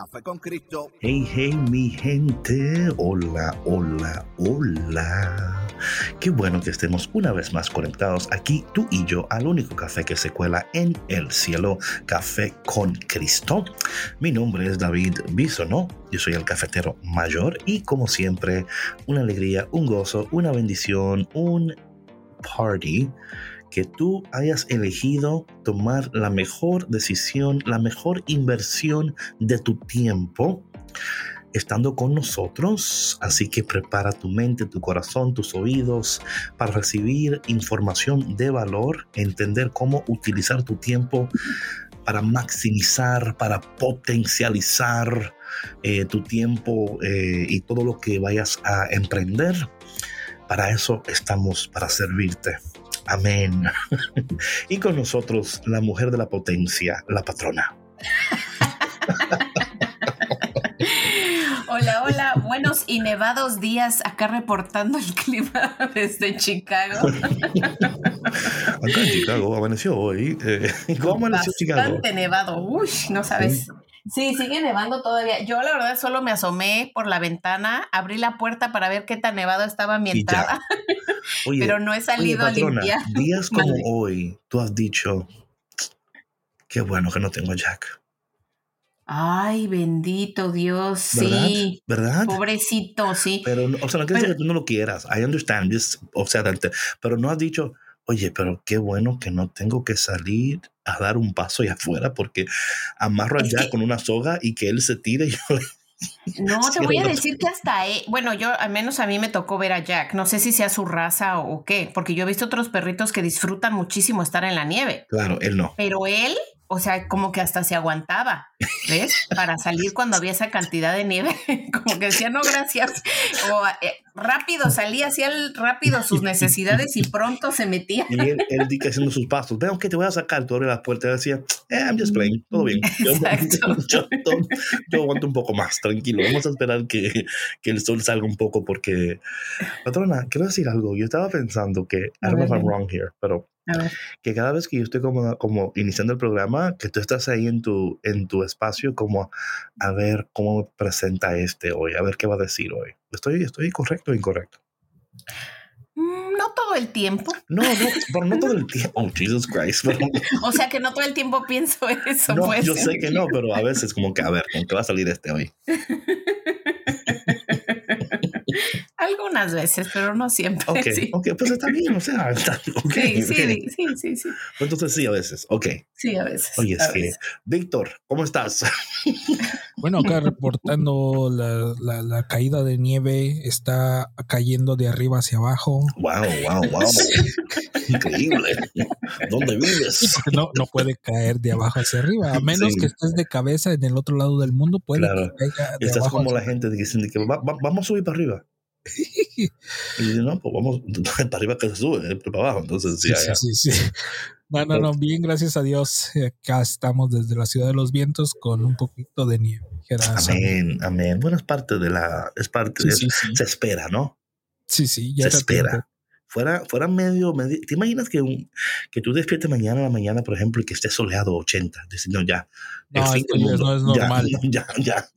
Café con Cristo. Hey, hey, mi gente. Hola, hola, hola. Qué bueno que estemos una vez más conectados aquí, tú y yo, al único café que se cuela en el cielo, Café con Cristo. Mi nombre es David Bisono, yo soy el cafetero mayor y como siempre, una alegría, un gozo, una bendición, un party que tú hayas elegido tomar la mejor decisión, la mejor inversión de tu tiempo estando con nosotros. Así que prepara tu mente, tu corazón, tus oídos para recibir información de valor, entender cómo utilizar tu tiempo para maximizar, para potencializar eh, tu tiempo eh, y todo lo que vayas a emprender. Para eso estamos, para servirte. Amén. y con nosotros la mujer de la potencia, la patrona. Hola, hola, buenos y nevados días acá reportando el clima desde Chicago. Acá en Chicago amaneció hoy. Eh, ¿Cómo amaneció Chicago? Bastante nevado, uy, no sabes. Sí, sigue nevando todavía. Yo la verdad solo me asomé por la ventana, abrí la puerta para ver qué tan nevado estaba mi entrada, pero no he salido a limpiar. Días como hoy, tú has dicho, qué bueno que no tengo Jack. Ay, bendito Dios, sí. ¿Verdad? Pobrecito, sí. Pero, o sea, no quiere decir que tú no lo quieras. I understand this, o sea, pero no has dicho, oye, pero qué bueno que no tengo que salir a dar un paso allá afuera porque amarro allá con una soga y que él se tire y yo No, te voy a decir que hasta, eh, bueno, yo al menos a mí me tocó ver a Jack, no sé si sea su raza o qué, porque yo he visto otros perritos que disfrutan muchísimo estar en la nieve. Claro, él no. Pero él o sea, como que hasta se aguantaba, ¿ves? Para salir cuando había esa cantidad de nieve, como que decía, no, gracias. O eh, rápido salía, hacía rápido sus necesidades y pronto se metía. Y él, él haciendo sus pasos, veo que te voy a sacar, tú abres la puerta y decía, eh, I'm just playing, todo bien. Yo, yo, yo, aguanto un poco más, tranquilo, vamos a esperar que, que, el sol salga un poco porque, patrona, quiero decir algo, yo estaba pensando que, I don't know if I'm wrong here, pero que cada vez que yo estoy como, como iniciando el programa, que tú estás ahí en tu, en tu espacio como a ver cómo presenta este hoy, a ver qué va a decir hoy. ¿Estoy, estoy correcto o incorrecto? Mm, no todo el tiempo. No, no, pero no todo el tiempo. Oh, Jesus Christ. o sea que no todo el tiempo pienso eso. No, yo sé que no, pero a veces como que, a ver, ¿con qué va a salir este hoy? Algunas veces, pero no siempre. Ok, sí. ok, pues está bien, o sea, está, okay, sí, sí, sí, sí, sí. Entonces sí, a veces, ok. Sí, a veces. Oye, es que, Víctor, ¿cómo estás? Bueno, acá reportando la, la, la, caída de nieve, está cayendo de arriba hacia abajo. Wow, wow, wow. Increíble. ¿Dónde vives? No, no puede caer de abajo hacia arriba, a menos que estés de cabeza en el otro lado del mundo, puede claro. que caiga de Estás abajo como la gente que dicen que va, va, vamos a subir para arriba. y dice, no, pues vamos para arriba que se sube, para abajo. Entonces, sí, sí, sí, sí. No, no, no, bien, gracias a Dios. Acá estamos desde la ciudad de los vientos con un poquito de nieve. Amén, amén. Bueno, es parte de la, es parte, sí, de, sí, se espera, ¿no? Sí, sí, ya se espera. Tiempo. Fuera, fuera medio, medio, ¿te imaginas que, un, que tú despiertes mañana a la mañana, por ejemplo, y que esté soleado 80? Dices, no, ya. No, el fin del mundo, no es normal. Ya, ya, ya.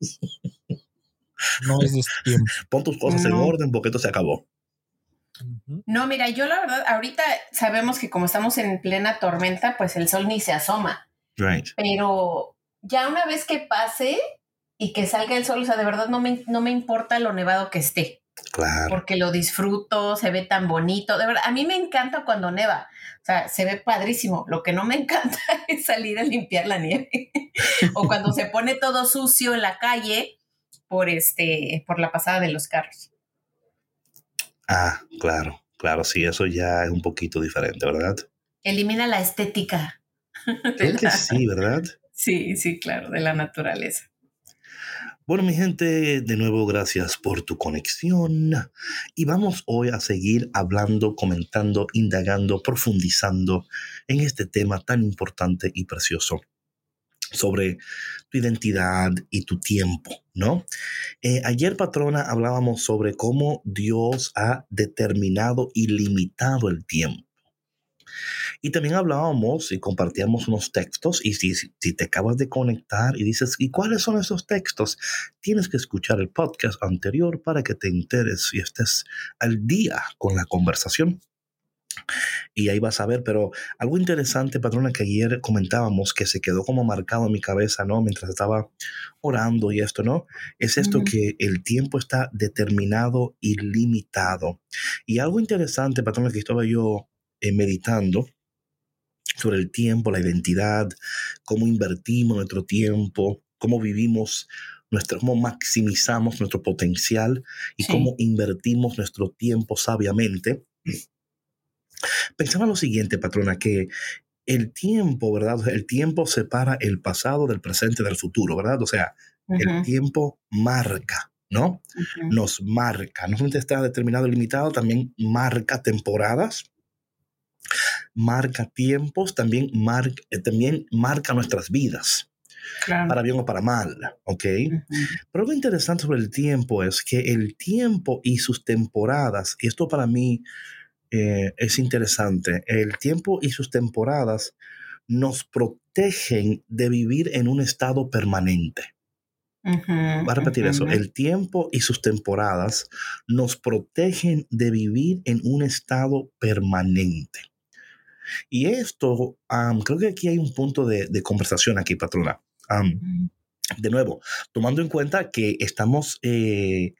No es de este tiempo. Pon tus cosas no. en orden porque esto se acabó. No, mira, yo la verdad, ahorita sabemos que como estamos en plena tormenta, pues el sol ni se asoma. Right. Pero ya una vez que pase y que salga el sol, o sea, de verdad no me, no me importa lo nevado que esté. Claro. Porque lo disfruto, se ve tan bonito. De verdad, a mí me encanta cuando neva. O sea, se ve padrísimo. Lo que no me encanta es salir a limpiar la nieve. o cuando se pone todo sucio en la calle por este, por la pasada de los carros. Ah, claro, claro, sí, eso ya es un poquito diferente, ¿verdad? Elimina la estética. Creo que sí, ¿verdad? Sí, sí, claro, de la naturaleza. Bueno, mi gente, de nuevo gracias por tu conexión y vamos hoy a seguir hablando, comentando, indagando, profundizando en este tema tan importante y precioso sobre tu identidad y tu tiempo, ¿no? Eh, ayer, patrona, hablábamos sobre cómo Dios ha determinado y limitado el tiempo. Y también hablábamos y compartíamos unos textos y si, si, te acabas de conectar y dices, ¿y cuáles son esos textos? Tienes que escuchar el podcast anterior para que te enteres y estés al día con la conversación. Y ahí vas a ver, pero algo interesante, patrona, que ayer comentábamos, que se quedó como marcado en mi cabeza, ¿no? Mientras estaba orando y esto, ¿no? Es esto que el tiempo está determinado y limitado. Y algo interesante, patrona, que estaba yo eh, meditando sobre el tiempo, la identidad, cómo invertimos nuestro tiempo, cómo vivimos nuestro, cómo maximizamos nuestro potencial y cómo invertimos nuestro tiempo sabiamente. Pensaba lo siguiente, patrona, que el tiempo, ¿verdad? El tiempo separa el pasado del presente del futuro, ¿verdad? O sea, el tiempo marca, ¿no? Nos marca. No solamente está determinado y limitado, también marca temporadas, marca tiempos, también, marca, eh, también marca nuestras vidas. Para bien o para mal, ¿ok? Pero lo interesante sobre el tiempo es que el tiempo y sus temporadas, y esto para mí eh, es interesante, el tiempo y sus temporadas nos protegen de vivir en un estado permanente. Va a repetir eso. El tiempo y sus temporadas nos protegen de vivir en un estado permanente. Y esto, creo que aquí hay un punto de, conversación aquí, patrona. de nuevo, tomando en cuenta que estamos eh,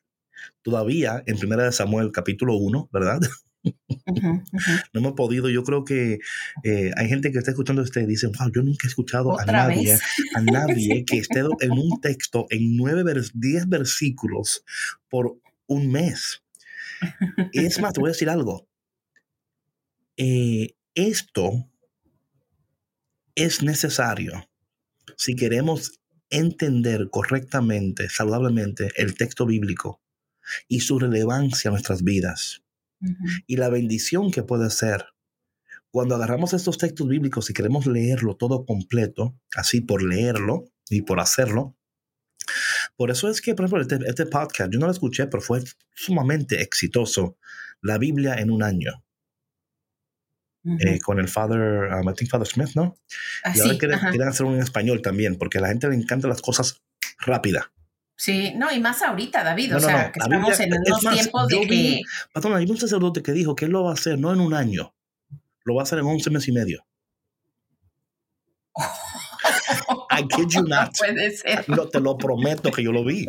todavía en Primera de Samuel capítulo 1, ¿verdad? No hemos podido, yo creo que eh, hay gente que está escuchando este y dice, wow, yo nunca he escuchado a nadie, a nadie que esté en un texto en nueve, diez versículos por un mes. Es más, te voy a decir algo. Eh, esto es necesario si queremos entender correctamente, saludablemente el texto bíblico y su relevancia en nuestras vidas y la bendición que puede ser. Cuando agarramos estos textos bíblicos y queremos leerlo todo completo, así por leerlo y por hacerlo, por eso es que, por ejemplo, este, este podcast, yo no lo escuché, pero fue sumamente exitoso. La Biblia en un año. Eh, con el Father, um, I think Father Smith, ¿no? y ahora quieren, hacer un en español también, porque a la gente le encantan las cosas rápidas. Sí, no, y más ahorita, David, o sea, que estamos en unos tiempos de que... Patrón, hay un sacerdote que dijo que él lo va a hacer no en un año, lo va a hacer en 11 meses y medio. I kid you not. Puede ser. No, te lo prometo que yo lo vi.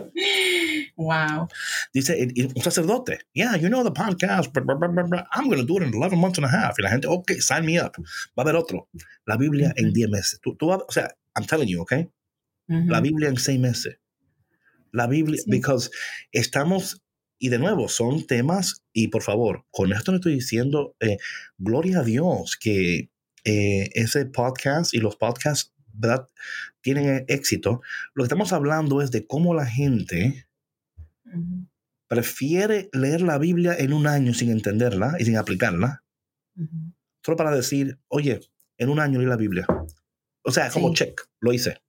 Wow. Dice un sacerdote, yeah, you know the podcast, blah, blah, blah, I'm going to do it in 11 months and a half. Y la gente, ok, sign me up. Va a haber otro. La Biblia en 10 meses. Tú, tú, o sea, I'm telling you, ok. La Biblia en 6 meses. La Biblia, because estamos y de nuevo, son temas, y por favor, con esto no estoy diciendo, eh, gloria a Dios que eh, ese podcast y los podcasts ¿verdad? tienen éxito. Lo que estamos hablando es de cómo la gente prefiere leer la Biblia en un año sin entenderla y sin aplicarla, solo para decir, oye, en un año leí la Biblia. O sea, como check, lo hice.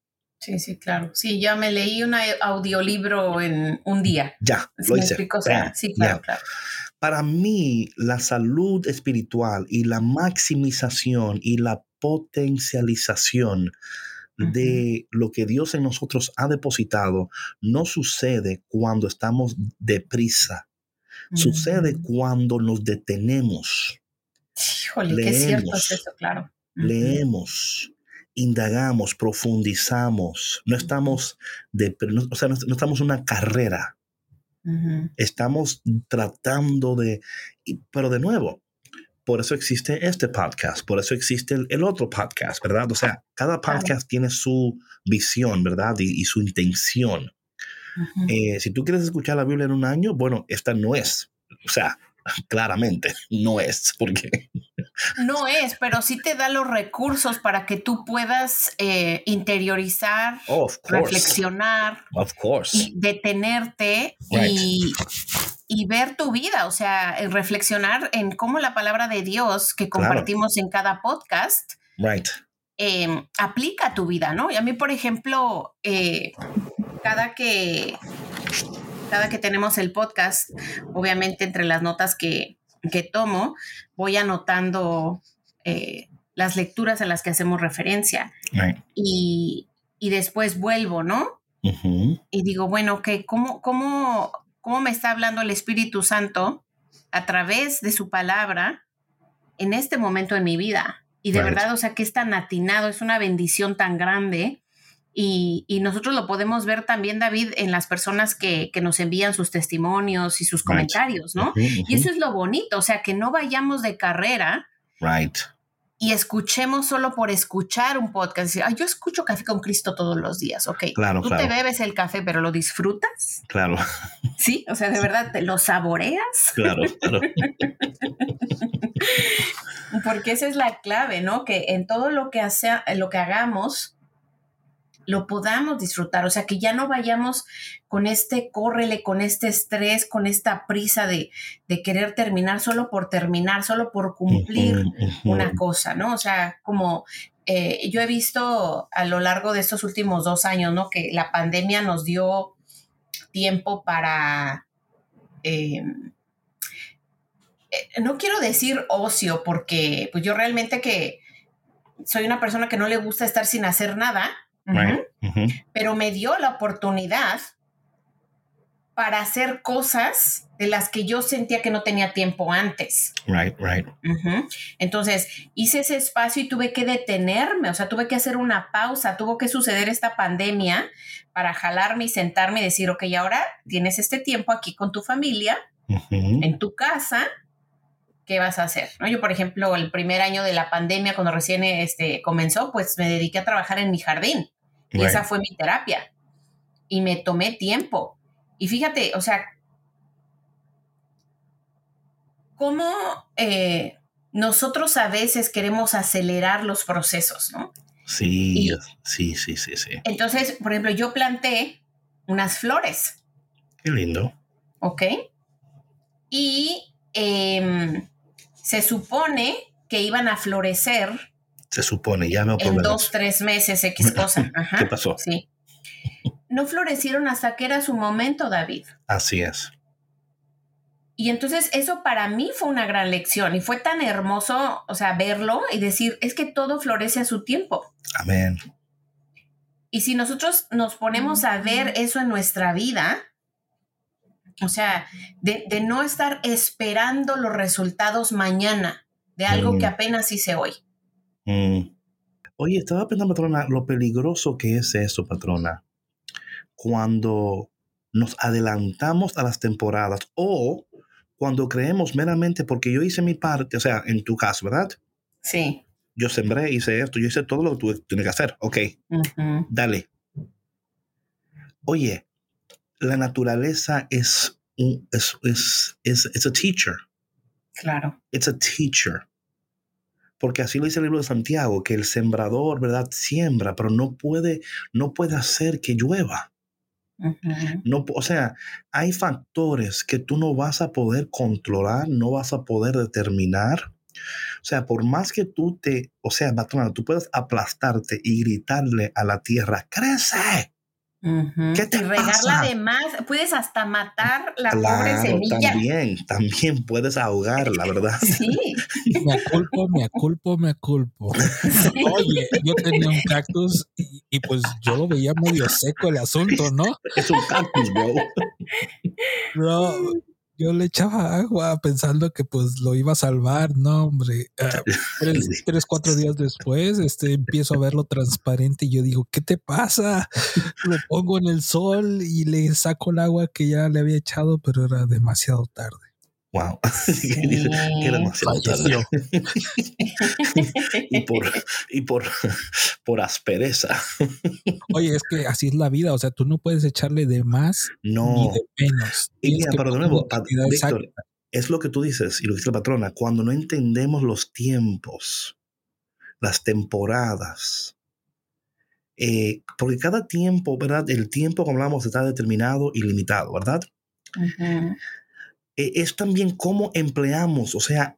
Sí, sí, claro. Sí, ya me leí un audiolibro en un día. Ya, lo hice. sí, claro, claro. Para mí, la salud espiritual y la maximización y la potencialización de lo que Dios en nosotros ha depositado no sucede cuando estamos deprisa. Sucede cuando nos detenemos. Híjole, qué cierto es eso, claro. Leemos, indagamos, profundizamos. No estamos de, o sea, no, estamos en una carrera. Estamos tratando de, pero de nuevo, por eso existe este podcast, por eso existe el, el otro podcast, ¿verdad? O sea, cada Claro. podcast tiene su visión, ¿verdad? Y, y su intención. Eh, si tú quieres escuchar la Biblia en un año, bueno, esta no es. O sea, claramente no es, porque No es, pero sí te da los recursos para que tú puedas eh, interiorizar, oh, of reflexionar of course, y detenerte Right. y, y ver tu vida, o sea, en reflexionar en cómo la palabra de Dios que Claro. compartimos en cada podcast right, eh, aplica a tu vida, ¿no? Y a mí, por ejemplo, eh, cada que cada que tenemos el podcast, obviamente entre las notas que, que tomo, voy anotando eh, las lecturas a las que hacemos referencia right. y, y después vuelvo, ¿no? Y digo, bueno, ok, ¿cómo, cómo, ¿cómo me está hablando el Espíritu Santo a través de su palabra en este momento en mi vida? Y de Right. verdad, o sea, que es tan atinado, es una bendición tan grande. Y, y nosotros lo podemos ver también, David, en las personas que, que nos envían sus testimonios y sus Right. comentarios, ¿no? Y eso es lo bonito, o sea, que no vayamos de carrera right. y escuchemos solo por escuchar un podcast. Decir, "Ay, yo escucho Café con Cristo todos los días, ok. Claro, Tú claro. te bebes el café, pero lo disfrutas. Claro, Sí, o sea, de verdad, ¿te lo saboreas? claro, claro. Porque esa es la clave, ¿no? Que en todo lo que, hace, lo que hagamos, lo podamos disfrutar. O sea, que ya no vayamos con este córrele, con este estrés, con esta prisa de, de querer terminar solo por terminar, solo por cumplir una cosa, ¿no? O sea, como eh, yo he visto a lo largo de estos últimos dos años, ¿no? Que la pandemia nos dio tiempo para... eh, eh, no quiero decir ocio, porque pues yo realmente que soy una persona que no le gusta estar sin hacer nada, Right. ujú, pero me dio la oportunidad para hacer cosas de las que yo sentía que no tenía tiempo antes. Right, right. Entonces hice ese espacio y tuve que detenerme, o sea, tuve que hacer una pausa, tuvo que suceder esta pandemia para jalarme y sentarme y decir, ok, ahora tienes este tiempo aquí con tu familia, ujú, en tu casa, ¿qué vas a hacer? ¿No? Yo, por ejemplo, el primer año de la pandemia, cuando recién este, comenzó, pues me dediqué a trabajar en mi jardín y Right. esa fue mi terapia y me tomé tiempo. Y fíjate, o sea, cómo eh, nosotros a veces queremos acelerar los procesos, ¿no? Sí, Y- sí, sí, sí, sí. Entonces, por ejemplo, yo planté unas flores, Qué lindo. ¿ok? Y em, se supone que iban a florecer Se supone, ya veo en dos, tres meses, X cosa. Ajá, ¿Qué pasó? Sí. No florecieron hasta que era su momento, David. Así es. Y entonces eso para mí fue una gran lección y fue tan hermoso, o sea, verlo y decir, es que todo florece a su tiempo. Amén. Y si nosotros nos ponemos a ver eso en nuestra vida, o sea, de, de no estar esperando los resultados mañana de algo Mm. que apenas hice hoy. Mm. Oye, estaba pensando, patrona, lo peligroso que es eso, patrona, cuando nos adelantamos a las temporadas o cuando creemos meramente porque yo hice mi parte, o sea, en tu caso, ¿verdad? Sí. Yo sembré, hice esto, yo hice todo lo que tú tienes que hacer. Ok, dale. Oye, la naturaleza es un, es, es, es, it's a teacher. Claro. It's a teacher. Porque así lo dice el libro de Santiago, que el sembrador, ¿verdad? Siembra, pero no puede, no puede hacer que llueva. No, o sea, hay factores que tú no vas a poder controlar, no vas a poder determinar. O sea, por más que tú te, o sea, patrona, tú puedes aplastarte y gritarle a la tierra, crece. ¿Qué te y regarla pasa? de más, puedes hasta matar la pobre semilla. también, también puedes ahogarla, ¿verdad? Sí, Me aculpo, me aculpo, me aculpo. sí. Oye, yo tenía un cactus y, y pues yo lo veía medio seco el asunto, ¿no? Es un cactus, bro. Bro, yo le echaba agua pensando que pues lo iba a salvar. No, hombre. Ah, tres, cuatro días después, este, empiezo a verlo transparente y yo digo, ¿qué te pasa? Lo pongo en el sol y le saco el agua que ya le había echado, pero era demasiado tarde. Wow. demasiado tarde. y por, y por, por aspereza. Oye, es que así es la vida. O sea, tú no puedes echarle de más ni de menos. Y mira, pero de nuevo, Víctor, es lo que tú dices y lo dice la patrona. Cuando no entendemos los tiempos, las temporadas, eh, porque cada tiempo, ¿verdad? El tiempo, como hablamos, está determinado y limitado, ¿verdad? Eh, es también cómo empleamos, o sea,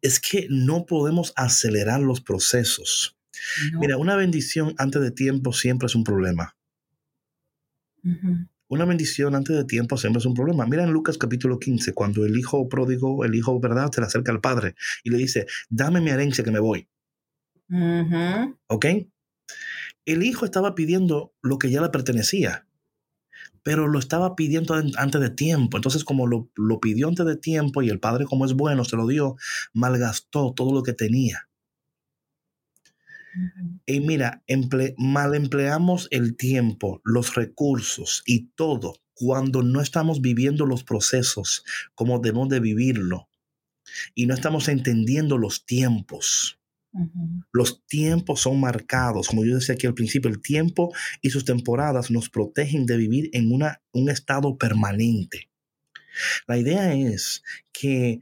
es que no podemos acelerar los procesos. Mira, una bendición antes de tiempo siempre es un problema. Una bendición antes de tiempo siempre es un problema. Mira en Lucas capítulo 15, cuando el hijo pródigo, el hijo, ¿verdad?, se le acerca al padre y le dice, dame mi herencia que me voy. ¿Ok? El hijo estaba pidiendo lo que ya le pertenecía pero lo estaba pidiendo antes de tiempo. Entonces, como lo, pidió antes de tiempo y el padre, como es bueno, se lo dio, malgastó todo lo que tenía. Y mira, mal empleamos el tiempo, los recursos y todo cuando no estamos viviendo los procesos como debemos de vivirlo y no estamos entendiendo los tiempos. Los tiempos son marcados, como yo decía aquí al principio, el tiempo y sus temporadas nos protegen de vivir en una, un estado permanente. La idea es que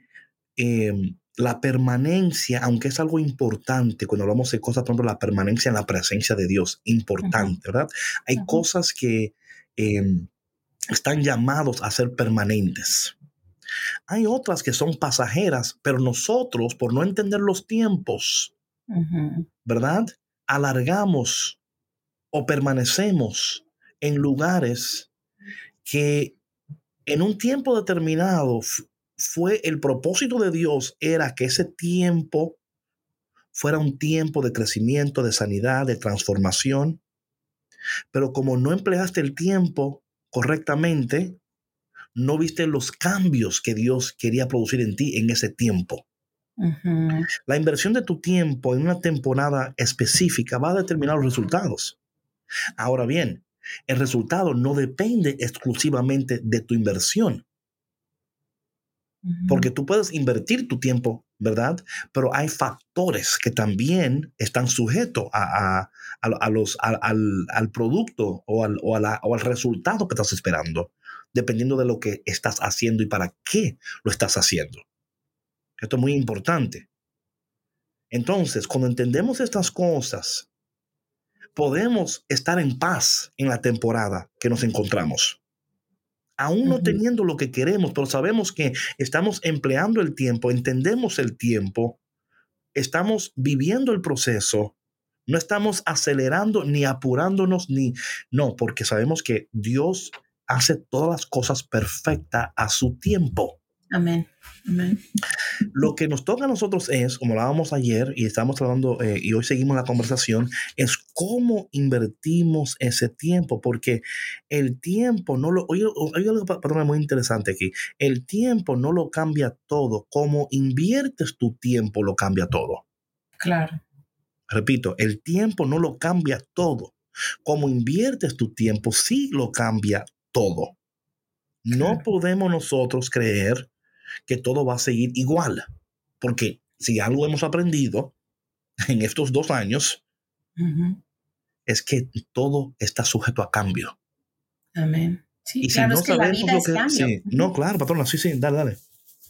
em, la permanencia, aunque es algo importante, cuando hablamos de cosas, por ejemplo, la permanencia en la presencia de Dios, importante, ¿verdad? Hay cosas que em, están llamados a ser permanentes. Hay otras que son pasajeras, pero nosotros, por no entender los tiempos, ¿verdad? Alargamos o permanecemos en lugares que en un tiempo determinado fue el propósito de Dios era que ese tiempo fuera un tiempo de crecimiento, de sanidad, de transformación. Pero como no empleaste el tiempo correctamente, no viste los cambios que Dios quería producir en ti en ese tiempo. La inversión de tu tiempo en una temporada específica va a determinar los resultados. Ahora bien, el resultado no depende exclusivamente de tu inversión. Porque tú puedes invertir tu tiempo, ¿verdad? Pero hay factores que también están sujetos a, los, al, producto o al, o, o al resultado que estás esperando, dependiendo de lo que estás haciendo y para qué lo estás haciendo. Esto es muy importante. Entonces, cuando entendemos estas cosas, podemos estar en paz en la temporada que nos encontramos. Aún no teniendo lo que queremos, pero sabemos que estamos empleando el tiempo, entendemos el tiempo, estamos viviendo el proceso, no estamos acelerando ni apurándonos, ni no, porque sabemos que Dios hace todas las cosas perfectas a su tiempo. Amén. Amén. Lo que nos toca a nosotros es, como hablábamos ayer y estamos hablando eh, y hoy seguimos la conversación, es cómo invertimos ese tiempo, porque el tiempo no lo, oye, hay algo muy interesante aquí, el tiempo no lo cambia todo, como inviertes tu tiempo lo cambia todo. Claro. Repito, el tiempo no lo cambia todo, como inviertes tu tiempo sí lo cambia todo. No podemos nosotros creer que todo va a seguir igual. Porque si algo hemos aprendido en estos dos años, es que todo está sujeto a cambio. Amén. Sí, claro, es que la vida es cambio. No, claro, patrona, sí, sí, dale, dale.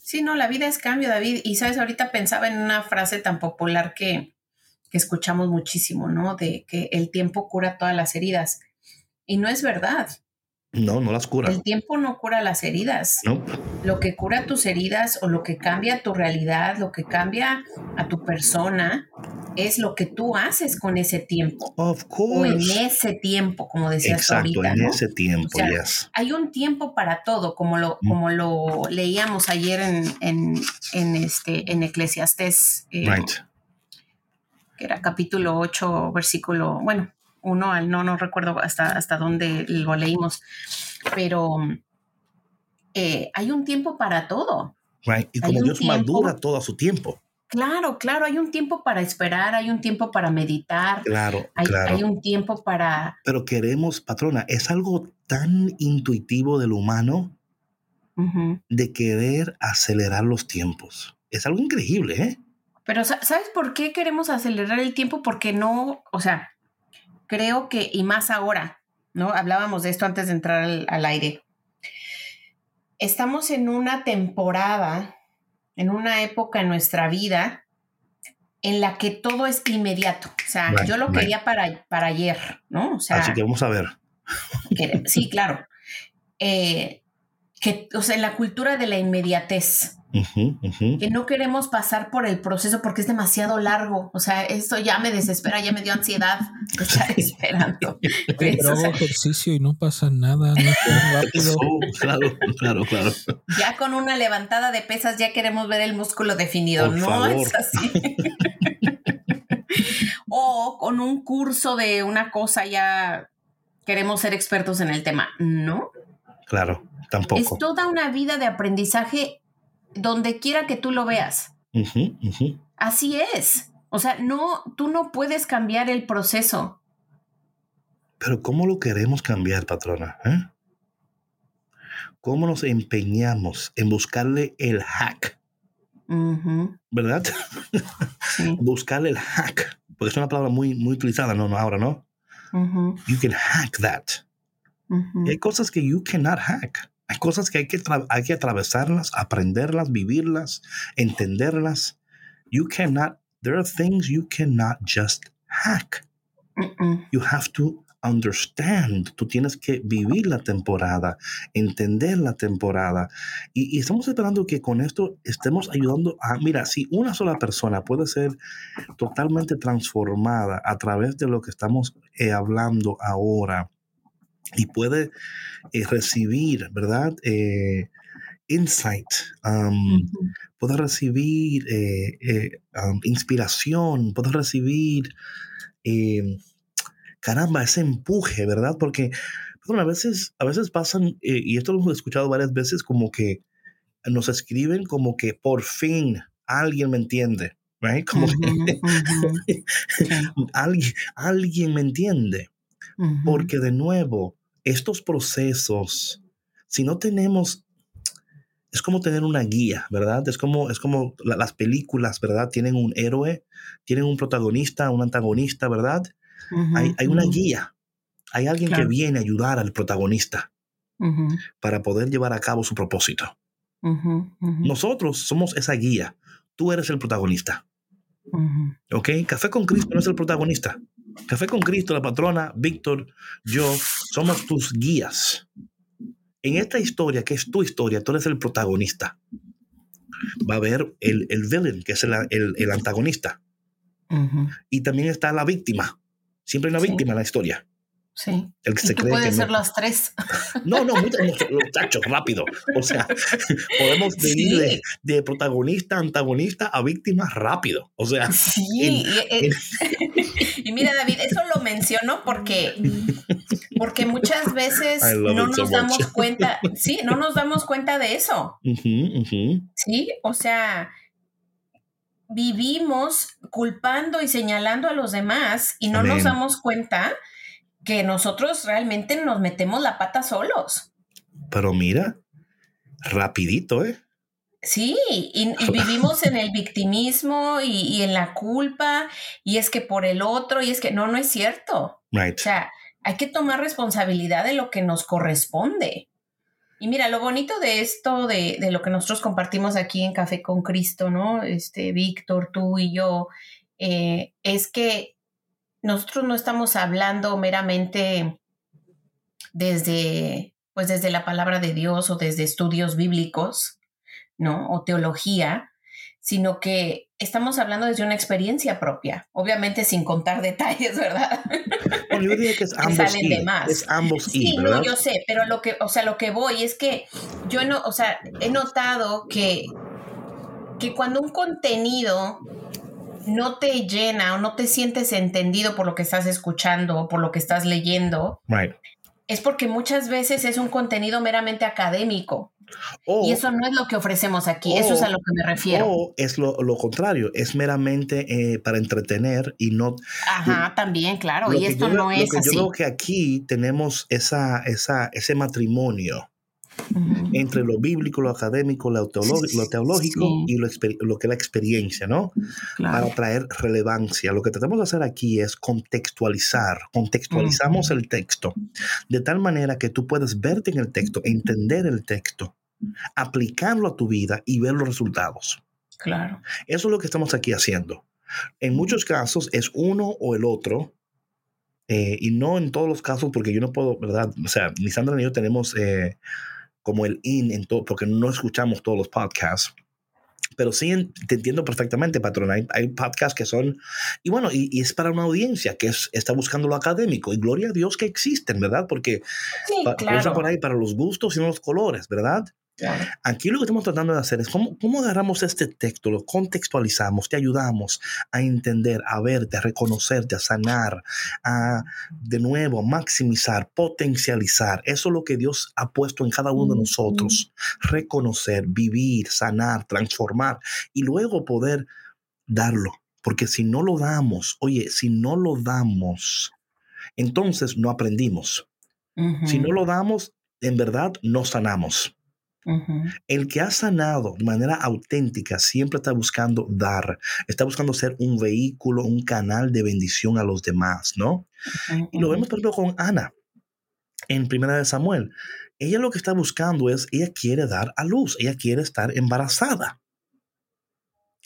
Sí, no, la vida es cambio, David. Y sabes, ahorita pensaba en una frase tan popular que, que escuchamos muchísimo, ¿no? De que el tiempo cura todas las heridas. Y no es verdad. No, no las cura. El tiempo no cura las heridas. No. Lo que cura tus heridas o lo que cambia tu realidad, lo que cambia a tu persona, es lo que tú haces con ese tiempo. Of course. O en ese tiempo, como decías Exacto, en ese tiempo, Hay un tiempo para todo, como lo, mm. como lo leíamos ayer en, en, este, en Eclesiastés. Eh, right. Que era capítulo 8, versículo, bueno, uno al no, no recuerdo hasta, hasta dónde lo leímos, pero eh, hay un tiempo para todo. Right. Y como Dios tiempo- madura todo a su tiempo. Claro, claro, hay un tiempo para esperar, hay un tiempo para meditar, Claro, hay, claro. hay un tiempo para... Pero queremos, patrona, es algo tan intuitivo del humano de querer acelerar los tiempos. Es algo increíble, ¿eh? Pero sa- ¿sabes por qué queremos acelerar el tiempo? Porque no, o sea, creo que, y más ahora, ¿no? Hablábamos de esto antes de entrar al, al aire. Estamos en una temporada, en una época en nuestra vida en la que todo es inmediato. O sea, Right, yo lo right. quería para, para ayer, ¿no? O sea, Así que vamos a ver. que- sí, claro. Eh, que, o sea, en la cultura de la inmediatez Que no queremos pasar por el proceso porque es demasiado largo. O sea, esto ya me desespera, ya me dio ansiedad de estar esperando. Pero O hago sea, ejercicio y no pasa nada, no es rápido. Oh, claro, claro, claro. ya con una levantada de pesas ya queremos ver el músculo definido. Por no favor. es así. o con un curso de una cosa ya queremos ser expertos en el tema. No, Claro, es tampoco. toda una vida de aprendizaje donde quiera que tú lo veas. Ujú. Así es. O sea, no, tú no puedes cambiar el proceso. Pero ¿cómo lo queremos cambiar, patrona? ¿Eh? ¿Cómo nos empeñamos en buscarle el hack? Ujú, ¿Verdad? sí, buscarle el hack. Porque es una palabra muy, muy utilizada, no, no, ahora no. You can hack that. hay cosas que you cannot hack. Hay cosas que hay que, hay que atravesarlas, aprenderlas, vivirlas, entenderlas. You cannot, there are things you cannot just hack. You have to understand. Tú tienes que vivir la temporada, entender la temporada. Y, y estamos esperando que con esto estemos ayudando a, mira, si una sola persona puede ser totalmente transformada a través de lo que estamos eh, hablando ahora y puede eh, recibir, ¿verdad? Eh, insight, um, puede recibir eh, um, inspiración, puede recibir, eh, caramba, ese empuje, ¿verdad? Porque perdón, a veces, a veces pasan, y esto lo hemos escuchado varias veces, como que nos escriben como que por fin alguien me entiende, right? Como que alguien, alguien me entiende. Porque de nuevo, estos procesos, si no tenemos, es como tener una guía, ¿verdad? Es como, es como la- las películas, ¿verdad? Tienen un héroe, tienen un protagonista, un antagonista, ¿verdad? Hay, hay una guía, hay alguien Claro. que viene a ayudar al protagonista para poder llevar a cabo su propósito. Nosotros somos esa guía, tú eres el protagonista. ¿ok? Café con Cristo no es el protagonista. Café con Cristo, la patrona, Víctor, yo, somos tus guías. En esta historia, que es tu historia, tú eres el protagonista. Va a haber el, el villain, que es el, el- el antagonista. Ujú, Y también está la víctima. Siempre hay una Sí. víctima en la historia. Sí. El que se cree que puedes ser no. las tres. No, no, muchachos, rápido. O sea, podemos venir Sí. de, de protagonista, antagonista a víctima rápido. O sea, Sí. en- y, eh, y mira, David, eso lo menciono porque, porque muchas veces no so nos much. damos cuenta, sí, no nos damos cuenta de eso. Sí, o sea, vivimos culpando y señalando a los demás y no nos damos cuenta que nosotros realmente nos metemos la pata solos. pero mira, rapidito, ¿eh? Sí, y, y vivimos en el victimismo y, y en la culpa, y es que por el otro, y es que no, no es cierto. Right. O sea, hay que tomar responsabilidad de lo que nos corresponde. Y mira, lo bonito de esto, de, de lo que nosotros compartimos aquí en Café con Cristo, ¿no? Este, Víctor, tú y yo, eh, es que nosotros no estamos hablando meramente desde, pues desde la palabra de Dios o desde estudios bíblicos, ¿no? O teología, sino que estamos hablando desde una experiencia propia, obviamente sin contar detalles, ¿verdad? Bueno, yo diría que es que ambos salen y. de más. Es ambos Sí, y, ¿verdad? no, yo sé, pero lo que, o sea, lo que voy es que yo no, o sea, he notado que, que cuando un contenido no te llena o no te sientes entendido por lo que estás escuchando o por lo que estás leyendo, Right. es porque muchas veces es un contenido meramente académico. O, y eso no es lo que ofrecemos aquí, eso es a lo que me refiero. O es lo, lo contrario, es meramente eh, para entretener y no... Ajá, también, claro, y esto yo, no es lo que así. Yo creo que aquí tenemos esa, esa, ese matrimonio Ujú. entre lo bíblico, lo académico, lo, teolo- lo teológico Sí. y lo, lo que es la experiencia, ¿no? Claro. Para traer relevancia. Lo que tratamos de hacer aquí es contextualizar. Contextualizamos Ujú. el texto de tal manera que tú puedes verte en el texto, entender el texto, aplicarlo a tu vida y ver los resultados. Claro. Eso es lo que estamos aquí haciendo. En muchos casos es uno o el otro. eh, y no en todos los casos, porque yo no puedo, ¿verdad? O sea, ni Sandra ni yo tenemos eh, como el in en todo, porque no escuchamos todos los podcasts. Pero sí te entiendo perfectamente, patrón. Hay, hay podcasts que son, y bueno, y, y es para una audiencia que es- está buscando lo académico. Y gloria a Dios que existen, ¿verdad? Porque Sí, pa- claro. por ahí, para los gustos y no los colores, ¿verdad? Claro. Aquí lo que estamos tratando de hacer es cómo, cómo agarramos este texto, lo contextualizamos, te ayudamos a entender, a verte, a reconocerte, a sanar, a de nuevo maximizar, potencializar. Eso es lo que Dios ha puesto en cada uno de nosotros. Reconocer, vivir, sanar, transformar y luego poder darlo. Porque si no lo damos, oye, si no lo damos, entonces no aprendimos. Si no lo damos, en verdad no sanamos. El que ha sanado de manera auténtica siempre está buscando dar, está buscando ser un vehículo, un canal de bendición a los demás, ¿no? Y lo vemos, por ejemplo, con Ana en Primera de Samuel. Ella lo que está buscando es, ella quiere dar a luz, ella quiere estar embarazada.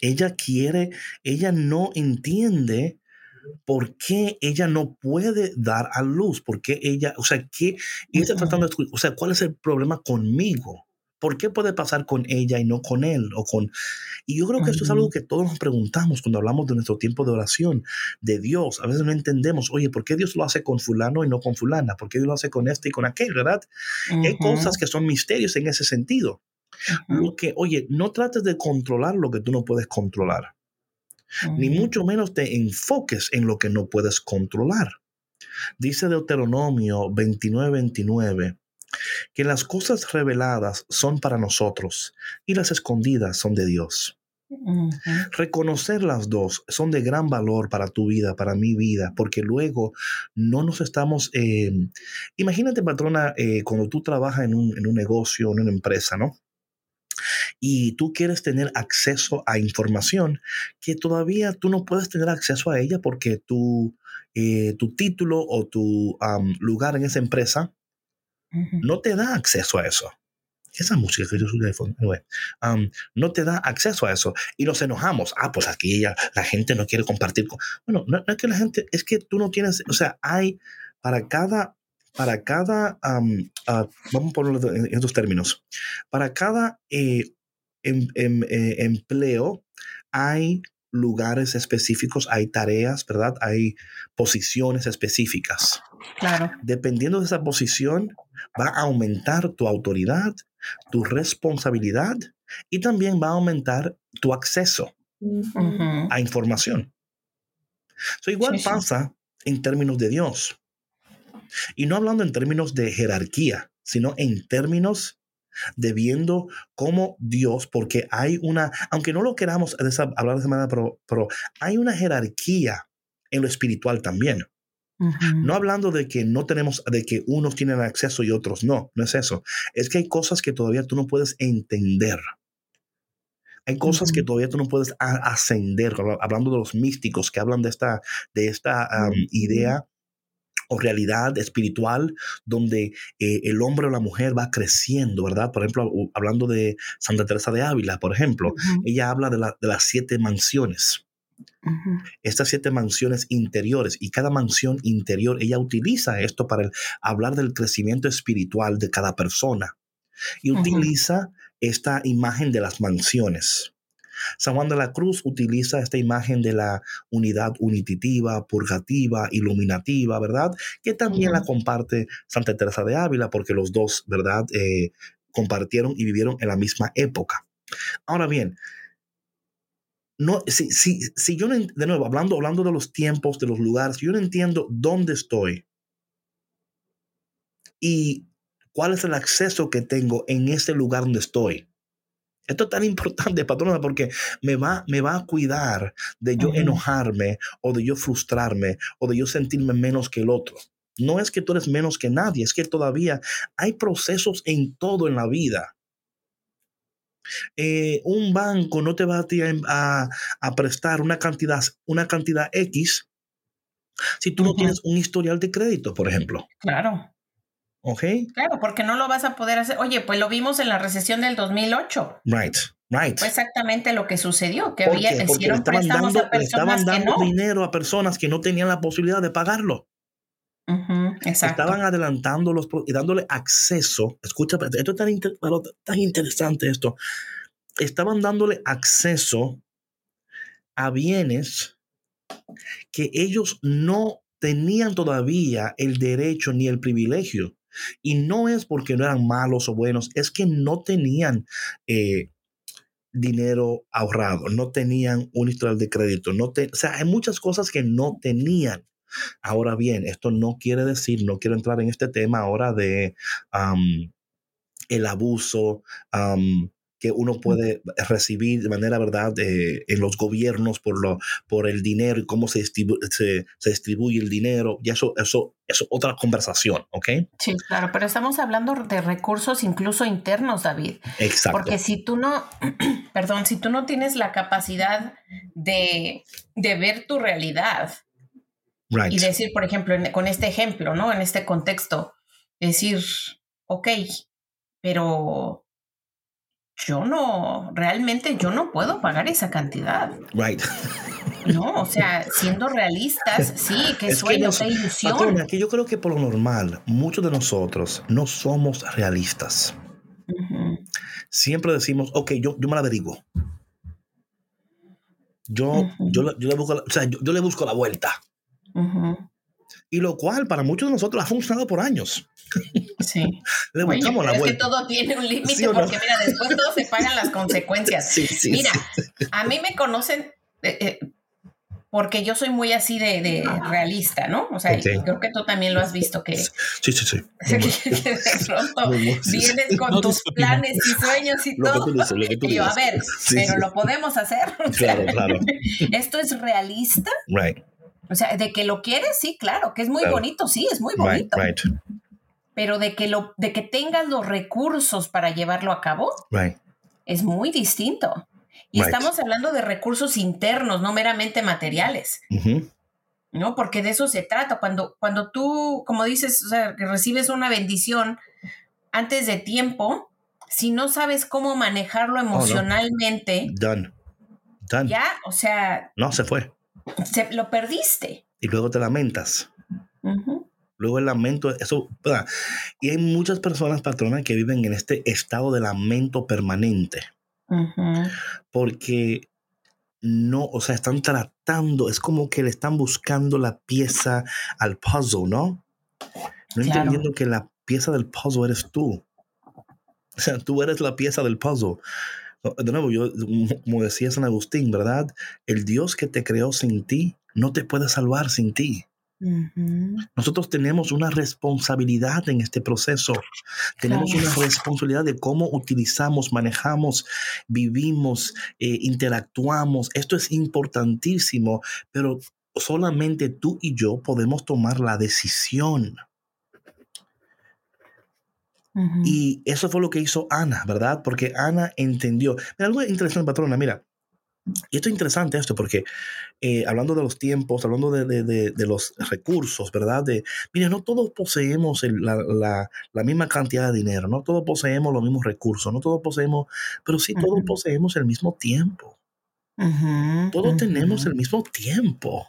Ella quiere, ella no entiende por qué ella no puede dar a luz, por qué ella, o sea, ¿qué? Ella está tratando de, o sea, ¿cuál es el problema conmigo? ¿Por qué puede pasar con ella y no con él? O con... Y yo creo que esto es Ujú. algo que todos nos preguntamos cuando hablamos de nuestro tiempo de oración, de Dios. A veces no entendemos, oye, ¿por qué Dios lo hace con fulano y no con fulana? ¿Por qué Dios lo hace con este y con aquel, verdad? Hay cosas que son misterios en ese sentido. Lo que, oye, no trates de controlar lo que tú no puedes controlar ni mucho menos te enfoques en lo que no puedes controlar. Dice Deuteronomio 29, 29, que las cosas reveladas son para nosotros y las escondidas son de Dios. Reconocer las dos son de gran valor para tu vida, para mi vida, porque luego no nos estamos... eh, imagínate, patrona, eh, cuando tú trabajas en un, en un negocio, en una empresa, ¿no? Y tú quieres tener acceso a información que todavía tú no puedes tener acceso a ella porque tu, eh, tu título o tu lugar en esa empresa No te da acceso a eso. Esa música que yo soy de um, no te da acceso a eso. Y nos enojamos. Ah, pues aquí la gente no quiere compartir. con-". Bueno, no, no es que la gente, es que tú no tienes, o sea, hay para cada, para cada, ah, vamos a ponerlo en estos términos, para cada eh, em- em- eh, empleo hay lugares específicos, hay tareas, ¿verdad? Hay posiciones específicas Claro. dependiendo de esa posición, va a aumentar tu autoridad, tu responsabilidad y también va a aumentar tu acceso a información. So, igual Sí, sí. pasa en términos de Dios. Y no hablando en términos de jerarquía, sino en términos de viendo cómo Dios, porque hay una, aunque no lo queramos hablar de esa manera, pero, pero hay una jerarquía en lo espiritual también. No hablando de que no tenemos, de que unos tienen acceso y otros no, no es eso. Es que hay cosas que todavía tú no puedes entender. Hay cosas que todavía tú no puedes ascender, habla- hablando de los místicos que hablan de esta, de esta um, idea o realidad espiritual donde eh, el hombre o la mujer va creciendo, ¿verdad? Por ejemplo, hablando de Santa Teresa de Ávila, por ejemplo, ella habla de, la- de las siete mansiones estas siete mansiones interiores y cada mansión interior, ella utiliza esto para el- hablar del crecimiento espiritual de cada persona y utiliza esta imagen de las mansiones. San Juan de la Cruz utiliza esta imagen de la unidad unitiva, purgativa, iluminativa, ¿verdad? Que también la comparte Santa Teresa de Ávila porque los dos, ¿verdad? Eh, compartieron y vivieron en la misma época. Ahora bien, no, si, si, si yo no, de nuevo, hablando, hablando de los tiempos, de los lugares, yo no entiendo dónde estoy y cuál es el acceso que tengo en ese lugar donde estoy. Esto es tan importante, patrona, porque me va, me va a cuidar de yo enojarme o de yo frustrarme o de yo sentirme menos que el otro. No es que tú eres menos que nadie, es que todavía hay procesos en todo en la vida. Eh, un banco no te va a, a, prestar una cantidad, una cantidad X si tú no tienes un historial de crédito, por ejemplo. Claro. ¿Ok? Claro, porque no lo vas a poder hacer. Oye, pues lo vimos en la recesión del 2008. Right. Right. Fue exactamente lo que sucedió, que había, hicieron estaban dando, a estaban dando dinero a personas que no tenían la posibilidad de pagarlo. Estaban adelantándolos y dándole acceso. Escucha, esto es tan, tan interesante esto. Estaban dándole acceso a bienes que ellos no tenían todavía el derecho ni el privilegio. Y no es porque no eran malos o buenos, es que no tenían eh, dinero ahorrado, no tenían un historial de crédito, no o sea, hay muchas cosas que no tenían. Ahora bien, esto no quiere decir, no quiero entrar en este tema ahora de el abuso, que uno puede recibir de manera, ¿verdad?, en los gobiernos por, lo, por el dinero y cómo se, se, se, distribuye el dinero. Y eso, eso es otra conversación, ¿ok? Sí, claro, pero estamos hablando de recursos incluso internos, David. Exacto. Porque si tú no, perdón, si tú no tienes la capacidad de, de ver tu realidad y decir, por ejemplo, con este ejemplo, ¿no? En este contexto, decir, ok, pero yo no, realmente yo no puedo pagar esa cantidad. Right. No, o sea, siendo realistas, sí, qué sueño, qué ilusión. que yo creo que por lo normal, muchos de nosotros no somos realistas. Siempre decimos, ok, yo, yo me la averiguo. Yo, yo, le busco la, o sea, yo, le busco la vuelta. Y lo cual para muchos de nosotros ha funcionado por años. Sí. Le buscamos la es vuelta. que todo tiene un límite porque, mira, después todos se pagan las consecuencias. Sí, sí, mira, a mí me conocen eh, eh, porque yo soy muy así de, de realista, ¿no? O sea, creo que tú también lo has visto que... Sí, sí, sí. de pronto vienes con tus planes y sueños y todo. y yo, a ver, pero lo podemos hacer. Claro, claro. Esto es realista. Right. O sea, de que lo quieres, sí, claro, que es muy bonito, sí, es muy bonito. Right, Pero de que lo, de que tengas los recursos para llevarlo a cabo, es muy distinto. Y estamos hablando de recursos internos, no meramente materiales. ¿No? Porque de eso se trata. Cuando, cuando tú, como dices, o sea, que recibes una bendición antes de tiempo, si no sabes cómo manejarlo emocionalmente. Done. Done. Ya, o sea. No, se fue se, lo perdiste. Y luego te lamentas. Luego el lamento, eso, y hay muchas personas, patronas, que viven en este estado de lamento permanente. Porque no, o sea, están tratando, es como que le están buscando la pieza al puzzle, ¿no? No entendiendo que la pieza del puzzle eres tú. O sea, tú eres la pieza del puzzle. De nuevo, yo, como decía San Agustín, ¿verdad? El Dios que te creó sin ti no te puede salvar sin ti. Nosotros tenemos una responsabilidad en este proceso. Tenemos una responsabilidad de cómo utilizamos, manejamos, vivimos, eh, interactuamos. Esto es importantísimo, pero solamente tú y yo podemos tomar la decisión. Y eso fue lo que hizo Ana, ¿verdad? Porque Ana entendió. Mira, algo interesante, patrona, mira. Y esto es interesante esto porque eh, hablando de los tiempos, hablando de, de, de, los recursos, ¿verdad? De, mira, no todos poseemos la, la, la, misma cantidad de dinero, no todos poseemos los mismos recursos, no todos poseemos, pero sí todos poseemos el mismo tiempo. todos tenemos el mismo tiempo.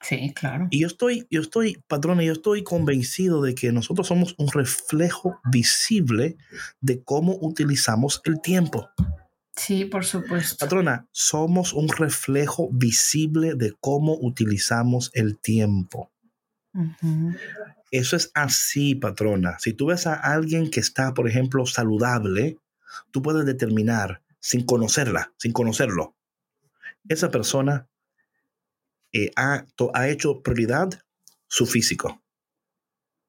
Sí, claro. Y yo estoy, yo estoy, patrona, yo estoy convencido de que nosotros somos un reflejo visible de cómo utilizamos el tiempo. Sí, por supuesto. Patrona, somos un reflejo visible de cómo utilizamos el tiempo. Eso es así, patrona. Si tú ves a alguien que está, por ejemplo, saludable, tú puedes determinar, sin conocerla, sin conocerlo, esa persona eh, ha, ha, hecho prioridad su físico.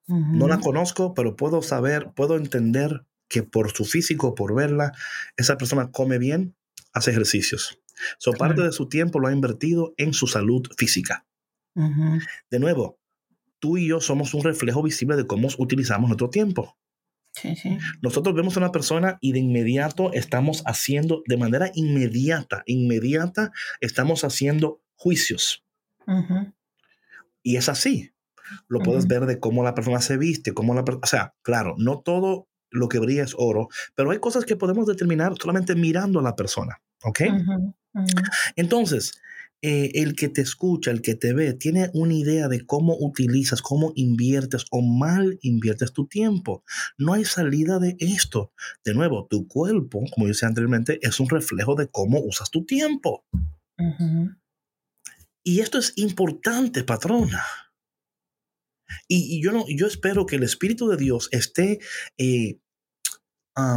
No la conozco, pero puedo saber, puedo entender que por su físico, por verla, esa persona come bien, hace ejercicios. So, parte de su tiempo lo ha invertido en su salud física. De nuevo, tú y yo somos un reflejo visible de cómo utilizamos nuestro tiempo. Nosotros vemos a una persona y de inmediato estamos haciendo, de manera inmediata, inmediata, estamos haciendo juicios. Y es así. Lo puedes ver de cómo la persona se viste, cómo la O sea, claro, no todo lo que brilla es oro, pero hay cosas que podemos determinar solamente mirando a la persona. ¿Ok? Entonces, eh, el que te escucha, el que te ve, tiene una idea de cómo utilizas, cómo inviertes o mal inviertes tu tiempo. No hay salida de esto. De nuevo, tu cuerpo, como yo decía anteriormente, es un reflejo de cómo usas tu tiempo. Y esto es importante, patrona. Y, yo, no, yo espero que el Espíritu de Dios esté eh,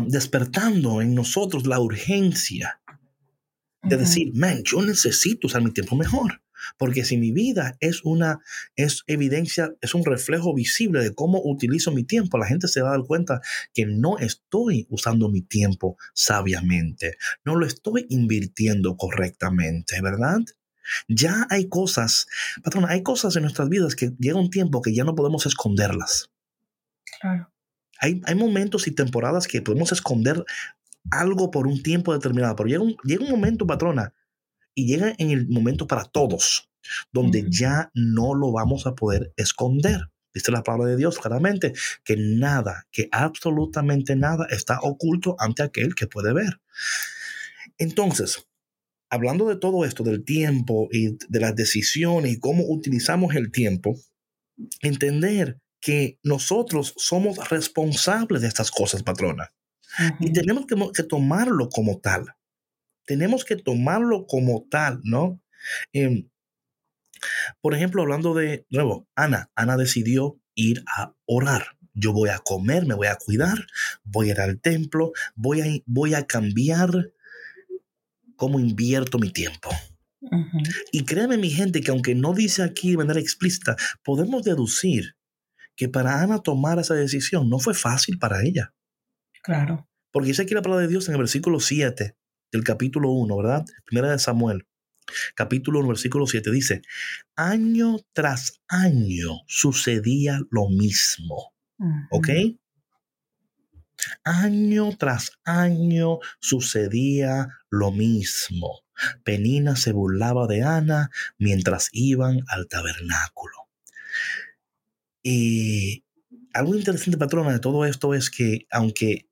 despertando en nosotros la urgencia de decir, man, yo necesito usar mi tiempo mejor. Porque si mi vida es una es evidencia, es un reflejo visible de cómo utilizo mi tiempo, la gente se va a dar cuenta que no estoy usando mi tiempo sabiamente, no lo estoy invirtiendo correctamente, ¿verdad? Ya hay cosas, patrona, hay cosas en nuestras vidas que llega un tiempo que ya no podemos esconderlas. Claro. Hay, hay momentos y temporadas que podemos esconder algo por un tiempo determinado, pero llega un, llega un momento, patrona, y llega en el momento para todos, donde ya no lo vamos a poder esconder. Dice la palabra de Dios claramente que nada, que absolutamente nada está oculto ante aquel que puede ver. Entonces, hablando de todo esto, del tiempo y de las decisiones y cómo utilizamos el tiempo, entender que nosotros somos responsables de estas cosas, patrona. Y tenemos que, tomarlo como tal. Tenemos que tomarlo como tal, ¿no? Em, por ejemplo, hablando de, nuevo, Ana, Ana decidió ir a orar. Yo voy a comer, me voy a cuidar, voy a ir al templo, voy a, voy a cambiar cómo invierto mi tiempo. Y créeme, mi gente, que aunque no dice aquí de manera explícita, podemos deducir que para Ana tomar esa decisión no fue fácil para ella. Claro. Porque dice aquí la palabra de Dios en el versículo 7 del capítulo 1, ¿verdad? Primera de Samuel, capítulo 1, versículo 7, dice, año tras año sucedía lo mismo. ¿Ok? Año tras año sucedía lo mismo. Penina se burlaba de Ana mientras iban al tabernáculo. Y algo interesante, patrona, de todo esto es que aunque